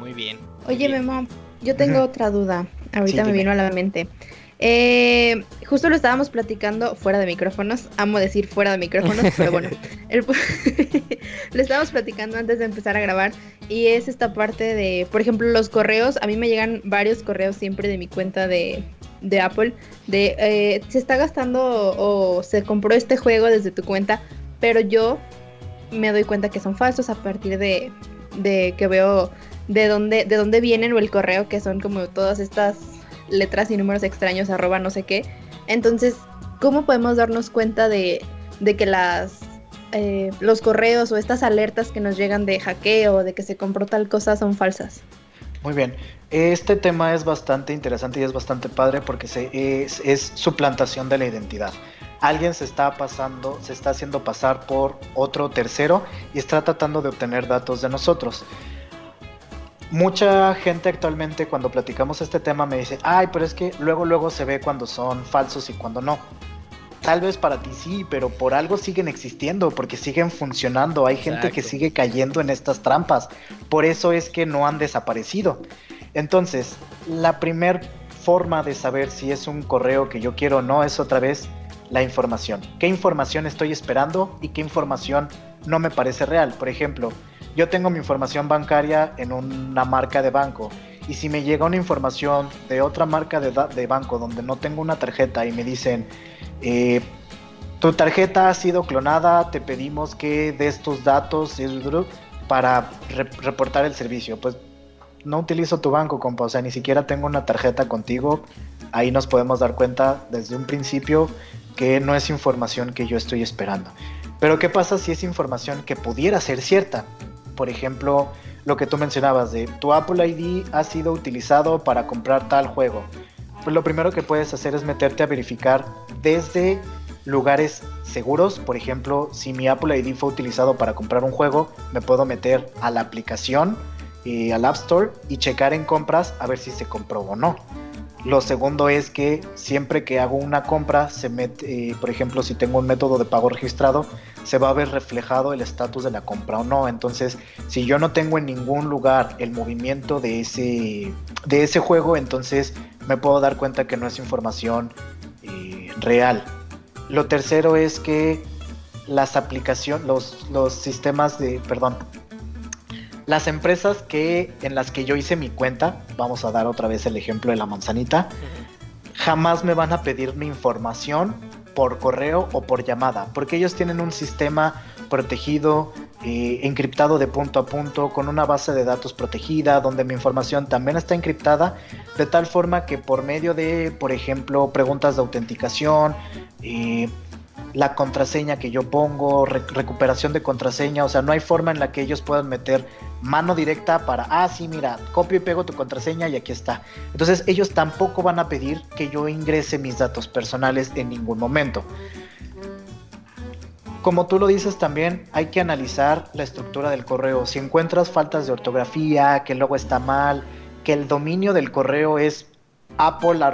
[SPEAKER 2] Muy bien.
[SPEAKER 3] Oye, Memo, yo tengo otra duda. Ahorita me vino a la mente. Eh, justo lo estábamos platicando fuera de micrófonos. Amo decir fuera de micrófonos, pero bueno. lo estábamos platicando antes de empezar a grabar. Y es esta parte de, por ejemplo, los correos. A mí me llegan varios correos siempre de mi cuenta de, de Apple. De eh, se está gastando o se compró este juego desde tu cuenta. Pero yo me doy cuenta que son falsos a partir de, de que veo de dónde, de dónde vienen o el correo, que son como todas estas letras y números extraños, arroba no sé qué. Entonces, ¿cómo podemos darnos cuenta de, de que las eh, los correos o estas alertas que nos llegan de hackeo, de que se compró tal cosa, son falsas?
[SPEAKER 4] Muy bien, este tema es bastante interesante y es bastante padre porque se, es, es suplantación de la identidad alguien se está pasando, se está haciendo pasar por otro tercero y está tratando de obtener datos de nosotros. Mucha gente actualmente cuando platicamos este tema me dice, ay, pero es que luego luego se ve cuando son falsos y cuando no. Tal vez para ti sí, pero por algo siguen existiendo, porque siguen funcionando. Hay gente que sigue cayendo en estas trampas. Por eso es que no han desaparecido. Entonces, la primer forma de saber si es un correo que yo quiero o no es otra vez la información. ¿Qué información estoy esperando y qué información no me parece real? Por ejemplo, yo tengo mi información bancaria en una marca de banco y si me llega una información de otra marca de, banco donde no tengo una tarjeta y me dicen, eh, tu tarjeta ha sido clonada, te pedimos que des tus datos para reportar el servicio. Pues no utilizo tu banco, compa, o sea, ni siquiera tengo una tarjeta contigo. Ahí nos podemos dar cuenta desde un principio que no es información que yo estoy esperando. Pero ¿qué pasa si es información que pudiera ser cierta? Por ejemplo, lo que tú mencionabas de tu Apple ID ha sido utilizado para comprar tal juego. Pues lo primero que puedes hacer es meterte a verificar desde lugares seguros. Por ejemplo, si mi Apple ID fue utilizado para comprar un juego, me puedo meter a la aplicación, y al App Store y checar en compras a ver si se compró o no. Lo segundo es que siempre que hago una compra, se mete, eh, por ejemplo, si tengo un método de pago registrado, se va a ver reflejado el estatus de la compra o no. Entonces, si yo no tengo en ningún lugar el movimiento de ese, de ese juego, entonces me puedo dar cuenta que no es información eh, real. Lo tercero es que las aplicaciones, los, los sistemas de, perdón, las empresas que en las que yo hice mi cuenta, vamos a dar otra vez el ejemplo de la manzanita, jamás me van a pedir mi información por correo o por llamada, porque ellos tienen un sistema protegido, eh, encriptado de punto a punto, con una base de datos protegida, donde mi información también está encriptada, de tal forma que por medio de, por ejemplo, preguntas de autenticación, eh, la contraseña que yo pongo, recuperación de contraseña, o sea, no hay forma en la que ellos puedan meter mano directa para, ah, sí, mira, copio y pego tu contraseña y aquí está. Entonces ellos tampoco van a pedir que yo ingrese mis datos personales en ningún momento. Como tú lo dices también, hay que analizar la estructura del correo. Si encuentras faltas de ortografía, que el logo está mal, que el dominio del correo es apple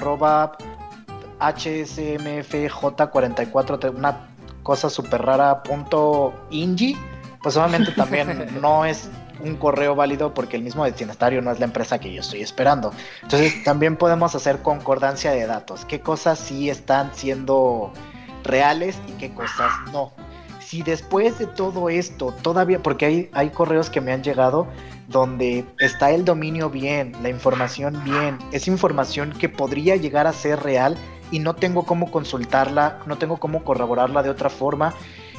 [SPEAKER 4] HSMFJ44, una cosa súper rara, punto Ingi, pues obviamente también no es un correo válido porque el mismo destinatario no es la empresa que yo estoy esperando. Entonces también podemos hacer concordancia de datos, qué cosas sí están siendo reales y qué cosas no. Si después de todo esto todavía, porque hay, hay correos que me han llegado donde está el dominio bien, la información bien, es información que podría llegar a ser real y no tengo cómo consultarla, no tengo cómo corroborarla de otra forma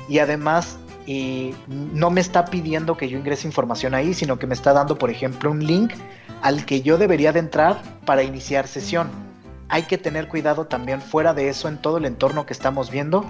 [SPEAKER 4] y además eh, no me está pidiendo que yo ingrese información ahí, sino que me está dando, por ejemplo, un link al que yo debería de entrar para iniciar sesión. Hay que tener cuidado también fuera de eso en todo el entorno que estamos viendo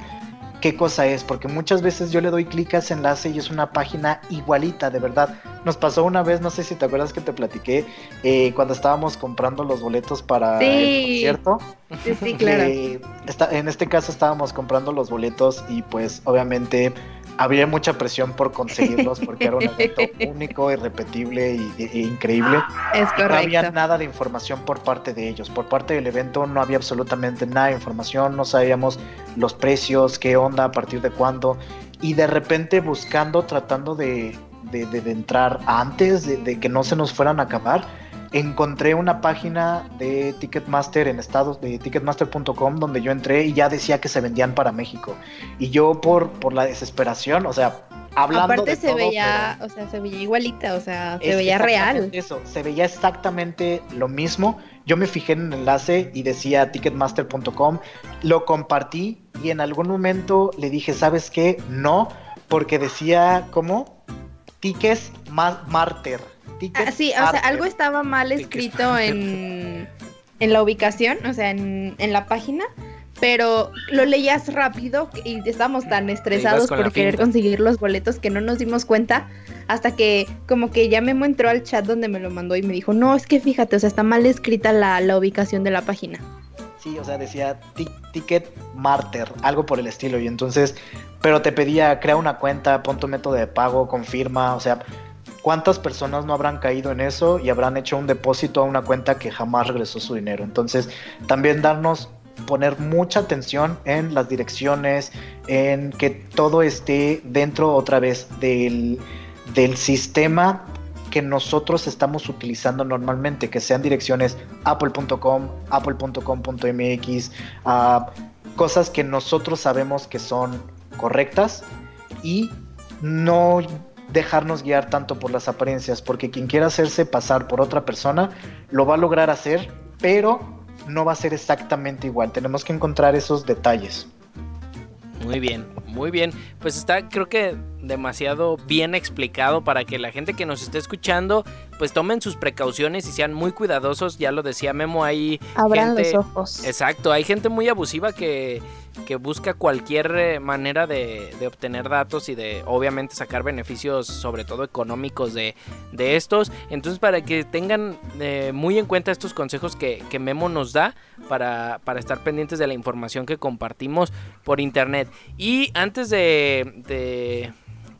[SPEAKER 4] qué cosa es, porque muchas veces yo le doy clic a ese enlace y es una página igualita, de verdad. Nos pasó una vez, no sé si te acuerdas que te platiqué, eh, cuando estábamos comprando los boletos para el concierto.
[SPEAKER 3] Sí, sí, claro.
[SPEAKER 4] en este caso estábamos comprando los boletos y pues obviamente había mucha presión por conseguirlos porque era un evento único, irrepetible y, e increíble.
[SPEAKER 3] Es correcto.
[SPEAKER 4] No había nada de información por parte de ellos. Por parte del evento no había absolutamente nada de información, no sabíamos los precios, qué onda, a partir de cuándo. Y de repente buscando, tratando de, de, entrar antes de, que no se nos fueran a acabar, encontré una página de Ticketmaster en Estados, de ticketmaster.com, donde yo entré y ya decía que se vendían para México. Y yo por, por la desesperación, o sea, hablando
[SPEAKER 3] Aparte
[SPEAKER 4] de
[SPEAKER 3] se
[SPEAKER 4] todo,
[SPEAKER 3] veía, o sea, se veía igualita, o sea, se veía real.
[SPEAKER 4] Eso, se veía exactamente lo mismo. Yo me fijé en el enlace y decía ticketmaster.com, lo compartí y en algún momento le dije, ¿sabes qué? No, porque decía, ¿cómo? Tickets Marter.
[SPEAKER 3] Ah, sí, o sea, algo estaba mal escrito en, en la ubicación, o sea, en, en la página, pero lo leías rápido y estábamos tan estresados por querer conseguir los boletos que no nos dimos cuenta hasta que como que ya Memo entró al chat donde me lo mandó y me dijo, no, es que fíjate, o sea, está mal escrita la, la ubicación de la página.
[SPEAKER 4] Sí, o sea, decía ti- Ticket Marter, algo por el estilo. Y entonces, pero te pedía, crea una cuenta, pon tu método de pago, confirma, o sea, ¿cuántas personas no habrán caído en eso y habrán hecho un depósito a una cuenta que jamás regresó su dinero? Entonces, también darnos, poner mucha atención en las direcciones, en que todo esté dentro otra vez del, del sistema que nosotros estamos utilizando normalmente, que sean direcciones apple.com, apple.com.mx, cosas que nosotros sabemos que son correctas y no dejarnos guiar tanto por las apariencias, porque quien quiera hacerse pasar por otra persona lo va a lograr hacer, pero no va a ser exactamente igual. Tenemos que encontrar esos detalles.
[SPEAKER 2] Muy bien, muy bien. Pues está, creo que demasiado bien explicado para que la gente que nos esté escuchando, pues tomen sus precauciones y sean muy cuidadosos. Ya lo decía Memo, hay
[SPEAKER 3] Abran
[SPEAKER 2] gente-
[SPEAKER 3] los ojos.
[SPEAKER 2] Exacto, hay gente muy abusiva que, que busca cualquier eh, manera de, de obtener datos y de obviamente sacar beneficios, sobre todo económicos de, de estos. Entonces para que tengan eh, muy en cuenta estos consejos que, que Memo nos da para, para estar pendientes de la información que compartimos por internet. Y antes de, de,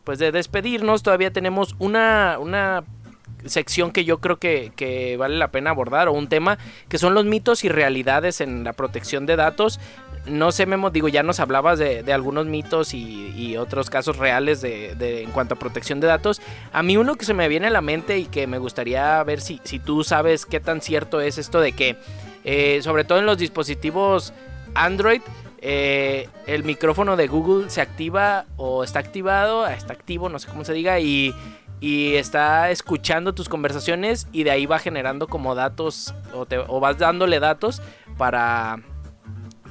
[SPEAKER 2] pues de despedirnos, todavía tenemos una... una sección que yo creo que, que vale la pena abordar o un tema que son los mitos y realidades en la protección de datos. No sé, Memo, digo, ya nos hablabas de, algunos mitos y, otros casos reales de, en cuanto a protección de datos. A mí uno que se me viene a la mente y que me gustaría ver si, si tú sabes qué tan cierto es esto de que, eh, sobre todo en los dispositivos Android, eh, el micrófono de Google se activa o está activado, está activo, no sé cómo se diga, y, y está escuchando tus conversaciones y de ahí va generando como datos o, te- o vas dándole datos para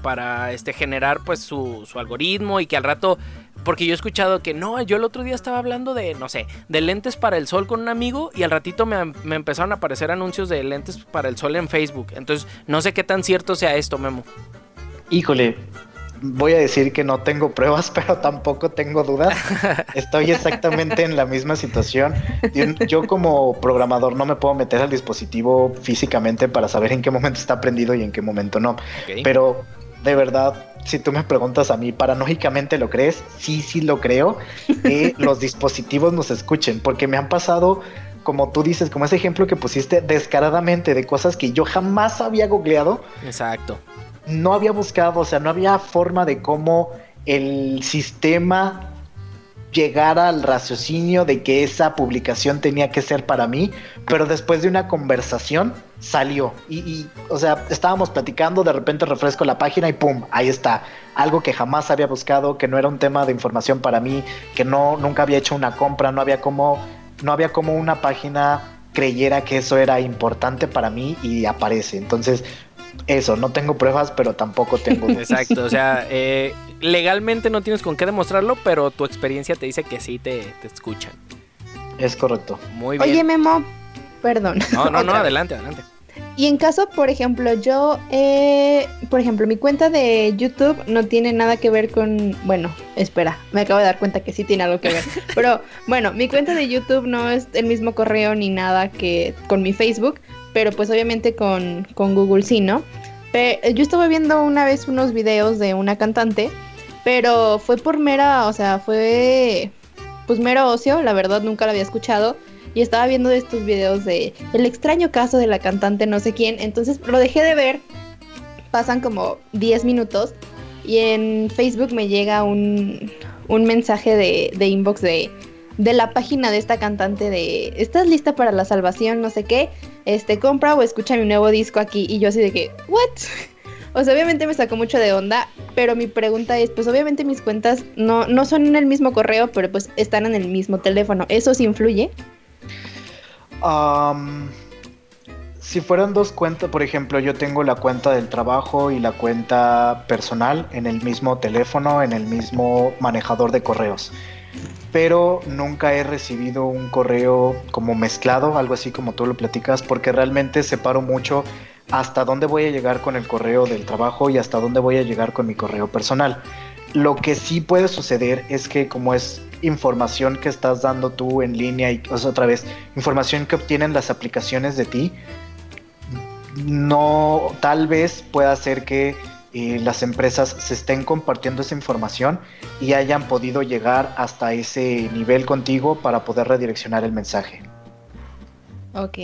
[SPEAKER 2] para este generar pues su, su algoritmo y que al rato porque yo he escuchado que no, yo el otro día estaba hablando de, no sé, de lentes para el sol con un amigo y al ratito me, me empezaron a aparecer anuncios de lentes para el sol en Facebook. Entonces, no sé qué tan cierto sea esto, Memo.
[SPEAKER 4] Híjole, voy a decir que no tengo pruebas, pero tampoco tengo dudas. Estoy exactamente en la misma situación. Yo, como programador no me puedo meter al dispositivo físicamente para saber en qué momento está prendido y en qué momento no. Pero de verdad, si tú me preguntas a mí, paranoicamente lo crees, sí, sí lo creo, que los dispositivos nos escuchen, porque me han pasado, como tú dices, como ese ejemplo que pusiste descaradamente de cosas que yo jamás había googleado
[SPEAKER 2] Exacto.
[SPEAKER 4] no había buscado, o sea, no había forma de cómo el sistema llegara al raciocinio de que esa publicación tenía que ser para mí, pero después de una conversación salió y, y, o sea, estábamos platicando, de repente refresco la página y pum, ahí está, algo que jamás había buscado, que no era un tema de información para mí, que no nunca había hecho una compra, no había como no había como una página creyera que eso era importante para mí y aparece. Entonces, eso, no tengo pruebas, pero tampoco tengo.
[SPEAKER 2] Exacto. O sea, eh, legalmente no tienes con qué demostrarlo, pero tu experiencia te dice que sí te, te escuchan.
[SPEAKER 4] Es correcto.
[SPEAKER 2] Muy bien.
[SPEAKER 3] Oye, Memo, perdón.
[SPEAKER 2] no, no, no, adelante, adelante.
[SPEAKER 3] Y en caso, por ejemplo, yo, eh, por ejemplo, mi cuenta de YouTube no tiene nada que ver con, bueno, espera, me acabo de dar cuenta que sí tiene algo que ver, pero bueno, mi cuenta de YouTube no es el mismo correo ni nada que con mi Facebook, pero pues obviamente con, con Google sí, ¿no? Pe- yo estuve viendo una vez unos videos de una cantante, pero fue por mera, o sea, fue pues mero ocio, la verdad nunca la había escuchado y estaba viendo estos videos de el extraño caso de la cantante no sé quién, entonces lo dejé de ver, pasan como 10 minutos y en Facebook me llega un, un mensaje de, de inbox de, de la página de esta cantante de ¿estás lista para la salvación? no sé qué, este, compra o escucha mi nuevo disco aquí. Y yo así de que, ¿what? O sea, obviamente me sacó mucho de onda, pero mi pregunta es, pues obviamente mis cuentas no, no son en el mismo correo, pero pues están en el mismo teléfono. ¿Eso sí influye?
[SPEAKER 4] Si fueran dos cuentas, por ejemplo, yo tengo la cuenta del trabajo y la cuenta personal en el mismo teléfono, en el mismo manejador de correos. Pero nunca he recibido un correo como mezclado, algo así como tú lo platicas, porque realmente separo mucho hasta dónde voy a llegar con el correo del trabajo y hasta dónde voy a llegar con mi correo personal. Lo que sí puede suceder es que como es información que estás dando tú en línea y otra vez, información que obtienen las aplicaciones de ti, no, tal vez pueda ser que eh, las empresas se estén compartiendo esa información y hayan podido llegar hasta ese nivel contigo para poder redireccionar el mensaje.
[SPEAKER 3] Ok,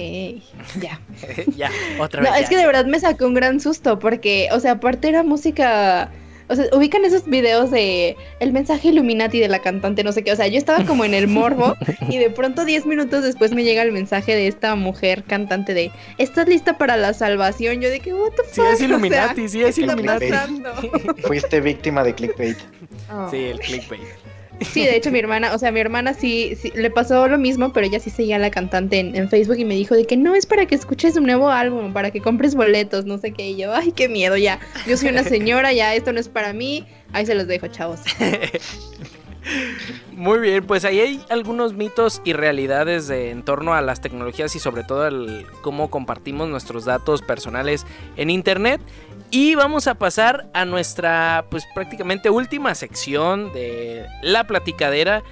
[SPEAKER 3] ya.
[SPEAKER 2] ya, otra vez.
[SPEAKER 3] No, es que de verdad me sacó un gran susto porque, o sea, aparte era música o sea, ubican esos videos de el mensaje Illuminati de la cantante, no sé qué. O sea, yo estaba como en el morbo y de pronto 10 minutos después me llega el mensaje de esta mujer cantante de ¿Estás lista para la salvación? Yo de que, what the fuck?
[SPEAKER 2] Sí, es Illuminati, sí, es Illuminati.
[SPEAKER 4] Fuiste víctima de clickbait.
[SPEAKER 2] Sí, el clickbait.
[SPEAKER 3] Sí, de hecho mi hermana, o sea, mi hermana sí, le pasó lo mismo, pero ella sí seguía a la cantante en, Facebook y me dijo de que no es para que escuches un nuevo álbum, para que compres boletos, no sé qué. Y yo, ay, qué miedo, ya. Yo soy una señora, ya esto no es para mí. Ahí se los dejo, chavos.
[SPEAKER 2] Muy bien, pues ahí hay algunos mitos y realidades de, en torno a las tecnologías y sobre todo el cómo compartimos nuestros datos personales en internet. Y vamos a pasar a nuestra, pues prácticamente última sección de la platicadera,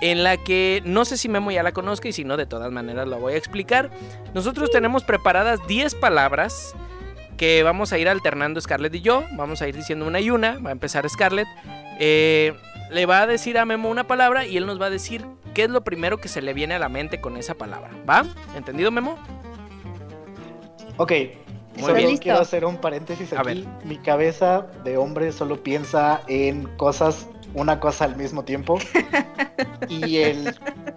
[SPEAKER 2] en la que no sé si Memo ya la conozca y si no, de todas maneras la voy a explicar. Nosotros tenemos preparadas 10 palabras que vamos a ir alternando Scarlett y yo. Vamos a ir diciendo una y una. Va a empezar Scarlett. Eh, le va a decir a Memo una palabra y él nos va a decir qué es lo primero que se le viene a la mente con esa palabra. ¿Va? ¿Entendido, Memo?
[SPEAKER 4] Ok, solo quiero hacer un paréntesis aquí. Mi cabeza de hombre solo piensa en cosas, una cosa al mismo tiempo. y el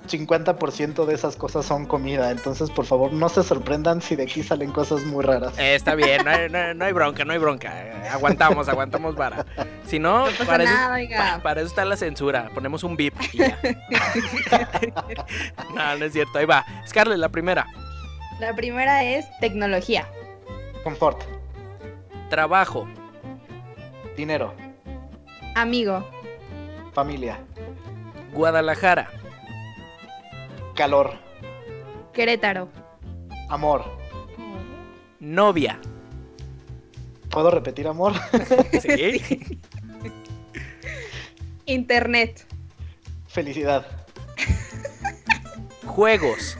[SPEAKER 4] 50% de esas cosas son comida. Entonces, por favor, no se sorprendan si de aquí salen cosas muy raras.
[SPEAKER 2] Eh, está bien, no hay, bronca, no hay bronca. Aguantamos, aguantamos vara. Si no, para, eso, para, eso, está la censura. Ponemos un bip y ya. no, no es cierto. Ahí va. Scarlett, la primera.
[SPEAKER 3] La primera es tecnología.
[SPEAKER 4] Confort.
[SPEAKER 2] Trabajo.
[SPEAKER 4] Dinero.
[SPEAKER 3] Amigo.
[SPEAKER 4] Familia.
[SPEAKER 2] Guadalajara.
[SPEAKER 4] Calor.
[SPEAKER 3] Querétaro.
[SPEAKER 4] Amor.
[SPEAKER 2] Novia.
[SPEAKER 4] ¿Puedo repetir amor?
[SPEAKER 2] sí.
[SPEAKER 3] Internet.
[SPEAKER 4] Felicidad.
[SPEAKER 2] Juegos.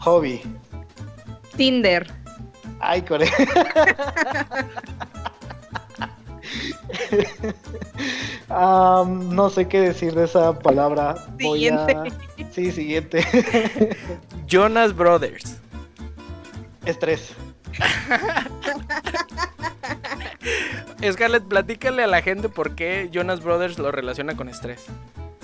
[SPEAKER 4] Hobby.
[SPEAKER 3] Tinder.
[SPEAKER 4] Ay, Corea. no sé qué decir de esa palabra.
[SPEAKER 3] Siguiente.
[SPEAKER 4] Sí, siguiente.
[SPEAKER 2] Jonas Brothers.
[SPEAKER 4] Estrés.
[SPEAKER 2] Scarlett, platícale a la gente por qué Jonas Brothers lo relaciona con estrés.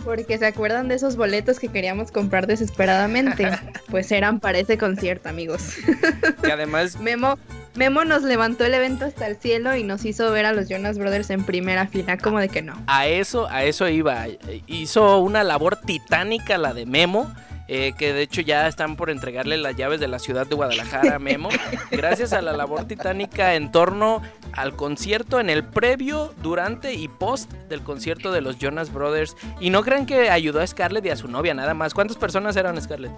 [SPEAKER 3] Porque se acuerdan de esos boletos que queríamos comprar desesperadamente. Pues eran para ese concierto, amigos.
[SPEAKER 2] Y además.
[SPEAKER 3] Memo, Memo nos levantó el evento hasta el cielo y nos hizo ver a los Jonas Brothers en primera fila, como de que no.
[SPEAKER 2] A eso, a eso iba. Hizo una labor titánica la de Memo eh, que de hecho ya están por entregarle las llaves de la ciudad de Guadalajara a Memo, gracias a la labor titánica en torno al concierto en el previo, durante y post del concierto de los Jonas Brothers. Y no crean que ayudó a Scarlett y a su novia nada más. ¿Cuántas personas eran Scarlett?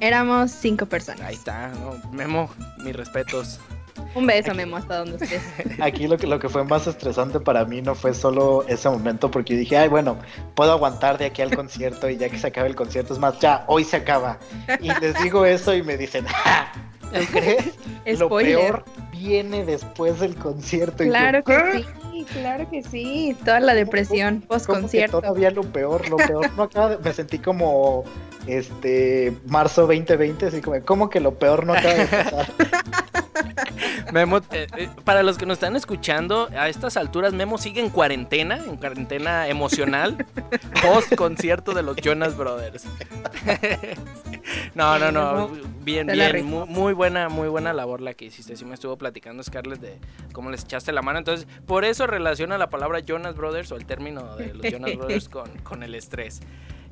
[SPEAKER 3] Éramos cinco personas.
[SPEAKER 2] Ahí está, Memo, mis respetos.
[SPEAKER 3] Un beso, Memo, hasta donde estés.
[SPEAKER 4] Aquí lo que, lo que fue más estresante para mí no fue solo ese momento, porque dije, ay, bueno, puedo aguantar de aquí al concierto y ya que se acabe el concierto, es más, ya, hoy se acaba. Y les digo eso y me dicen, ¡Ja! crees? Lo peor viene después del concierto.
[SPEAKER 3] Claro que sí, claro que sí. Toda la depresión post concierto.
[SPEAKER 4] Todavía lo peor, lo peor no acaba Me sentí como este marzo 2020, así como, como que lo peor no acaba de pasar.
[SPEAKER 2] Memo, eh, eh, para los que nos están escuchando, a estas alturas Memo sigue en cuarentena, en cuarentena emocional, post concierto de los Jonas Brothers. no, no, no, bien, bien, muy, muy, buena, muy buena labor la que hiciste. Sí me estuvo platicando Scarlett de cómo les echaste la mano. Entonces, por eso relaciona la palabra Jonas Brothers o el término de los Jonas Brothers con, con el estrés.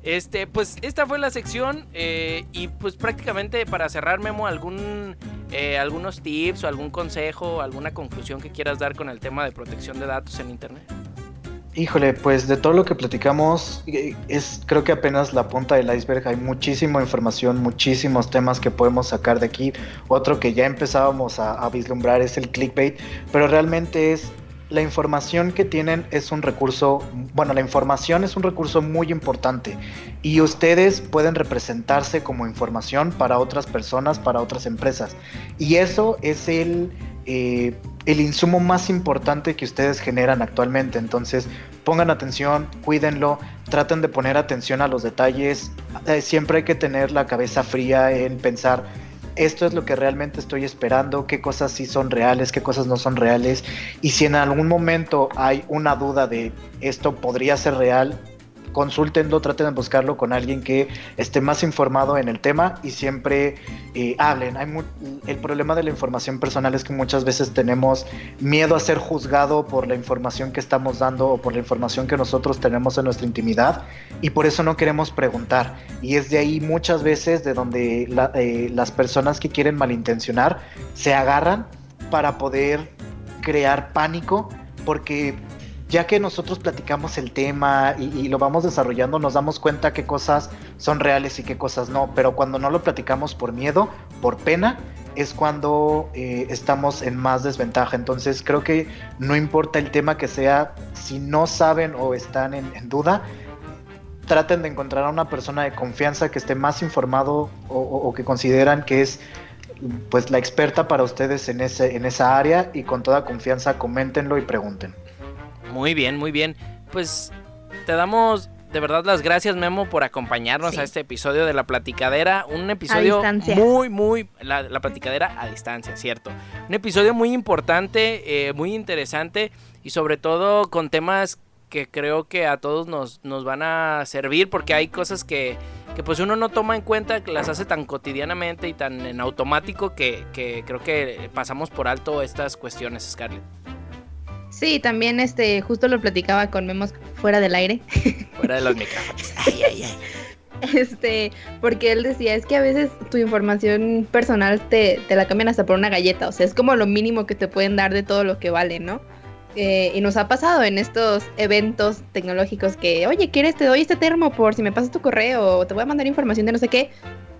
[SPEAKER 2] Este, pues esta fue la sección eh, y pues prácticamente para cerrar Memo algún eh, algunos tips o algún consejo, alguna conclusión que quieras dar con el tema de protección de datos en internet.
[SPEAKER 4] Híjole, pues de todo lo que platicamos eh, es creo que apenas la punta del iceberg. Hay muchísima información, muchísimos temas que podemos sacar de aquí. Otro que ya empezábamos a, a vislumbrar es el clickbait, pero realmente es la información que tienen es un recurso, bueno, la información es un recurso muy importante y ustedes pueden representarse como información para otras personas, para otras empresas. Y eso es el, eh, el insumo más importante que ustedes generan actualmente. Entonces, pongan atención, cuídenlo, traten de poner atención a los detalles. Eh, siempre hay que tener la cabeza fría en pensar esto es lo que realmente estoy esperando, qué cosas sí son reales, qué cosas no son reales. Y si en algún momento hay una duda de esto podría ser real, consúltenlo, traten de buscarlo con alguien que esté más informado en el tema y siempre eh, hablen. El problema de la información personal es que muchas veces tenemos miedo a ser juzgado por la información que estamos dando o por la información que nosotros tenemos en nuestra intimidad y por eso no queremos preguntar. Y es de ahí muchas veces de donde eh, las personas que quieren malintencionar se agarran para poder crear pánico porque ya que nosotros platicamos el tema y, lo vamos desarrollando, nos damos cuenta qué cosas son reales y qué cosas no, pero cuando no lo platicamos por miedo, por pena, es cuando eh, estamos en más desventaja. Entonces creo que no importa el tema que sea, si no saben o están en, duda, traten de encontrar a una persona de confianza que esté más informado o, que consideran que es pues la experta para ustedes en, ese, en esa área y con toda confianza coméntenlo y pregunten.
[SPEAKER 2] Muy bien, muy bien. Pues te damos de verdad las gracias Memo por acompañarnos a este episodio de La Platicadera. Un episodio muy, muy... La, la, Platicadera a distancia, cierto. Un episodio muy importante, eh, muy interesante y sobre todo con temas que creo que a todos nos, nos van a servir porque hay cosas que, que, pues uno no toma en cuenta, que las hace tan cotidianamente y tan en automático que, que creo que pasamos por alto estas cuestiones, Scarlett.
[SPEAKER 3] Sí, también este, justo lo platicaba con Memos fuera del aire.
[SPEAKER 2] Fuera de los micrófonos. Ay, ay, ay.
[SPEAKER 3] Este, porque él decía, es que a veces tu información personal te, te, la cambian hasta por una galleta, o sea, es como lo mínimo que te pueden dar de todo lo que vale, ¿no? Eh, y nos ha pasado en estos eventos tecnológicos que, oye, ¿quieres? Te doy este termo por si me pasas tu correo o te voy a mandar información de no sé qué.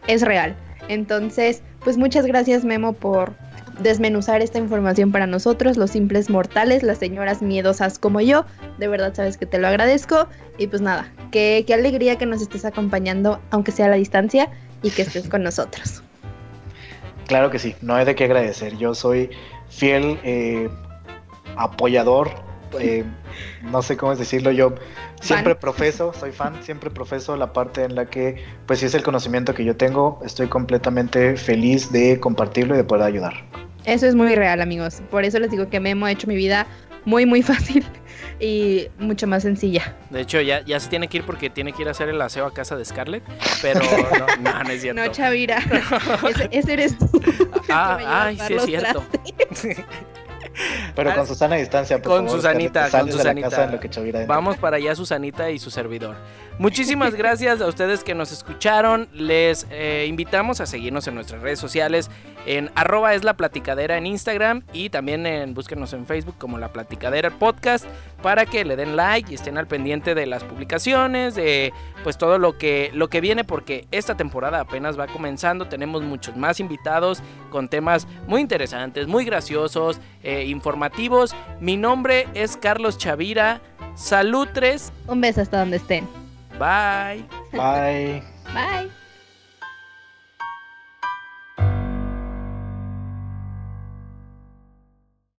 [SPEAKER 3] Es real. Entonces, pues muchas gracias Memo por, desmenuzar esta información para nosotros, los simples mortales, las señoras miedosas como yo. De verdad sabes que te lo agradezco. Y pues nada, qué, qué alegría que nos estés acompañando, aunque sea a la distancia, y que estés con nosotros.
[SPEAKER 4] Claro que sí, no hay de qué agradecer. Yo soy fiel eh, apoyador, eh, no sé cómo decirlo, yo siempre profeso, soy fan, siempre profeso la parte en la que, pues si es el conocimiento que yo tengo, estoy completamente feliz de compartirlo y de poder ayudar.
[SPEAKER 3] Eso es muy real, amigos. Por eso les digo que Memo ha hecho mi vida muy, muy fácil y mucho más sencilla.
[SPEAKER 2] De hecho, ya, ya se tiene que ir porque tiene que ir a hacer el aseo a casa de Scarlett, pero no, no, es cierto.
[SPEAKER 3] No, Chavira, ese, eres tú.
[SPEAKER 2] Ah, ay, sí es cierto.
[SPEAKER 4] Pero con Susana a distancia,
[SPEAKER 2] por Con Susanita, con Susanita. Vamos para allá, Susanita y su servidor. Muchísimas gracias a ustedes que nos escucharon. Les eh, invitamos a seguirnos en nuestras redes sociales en arroba es la platicadera en Instagram y también en búsquenos en Facebook como la platicadera podcast para que le den like y estén al pendiente de las publicaciones, de pues todo lo que, lo que viene porque esta temporada apenas va comenzando. Tenemos muchos más invitados con temas muy interesantes, muy graciosos, eh, informativos. Mi nombre es Carlos Chavira. Salutres.
[SPEAKER 3] Un beso hasta donde estén.
[SPEAKER 2] Bye.
[SPEAKER 4] Bye.
[SPEAKER 3] Bye.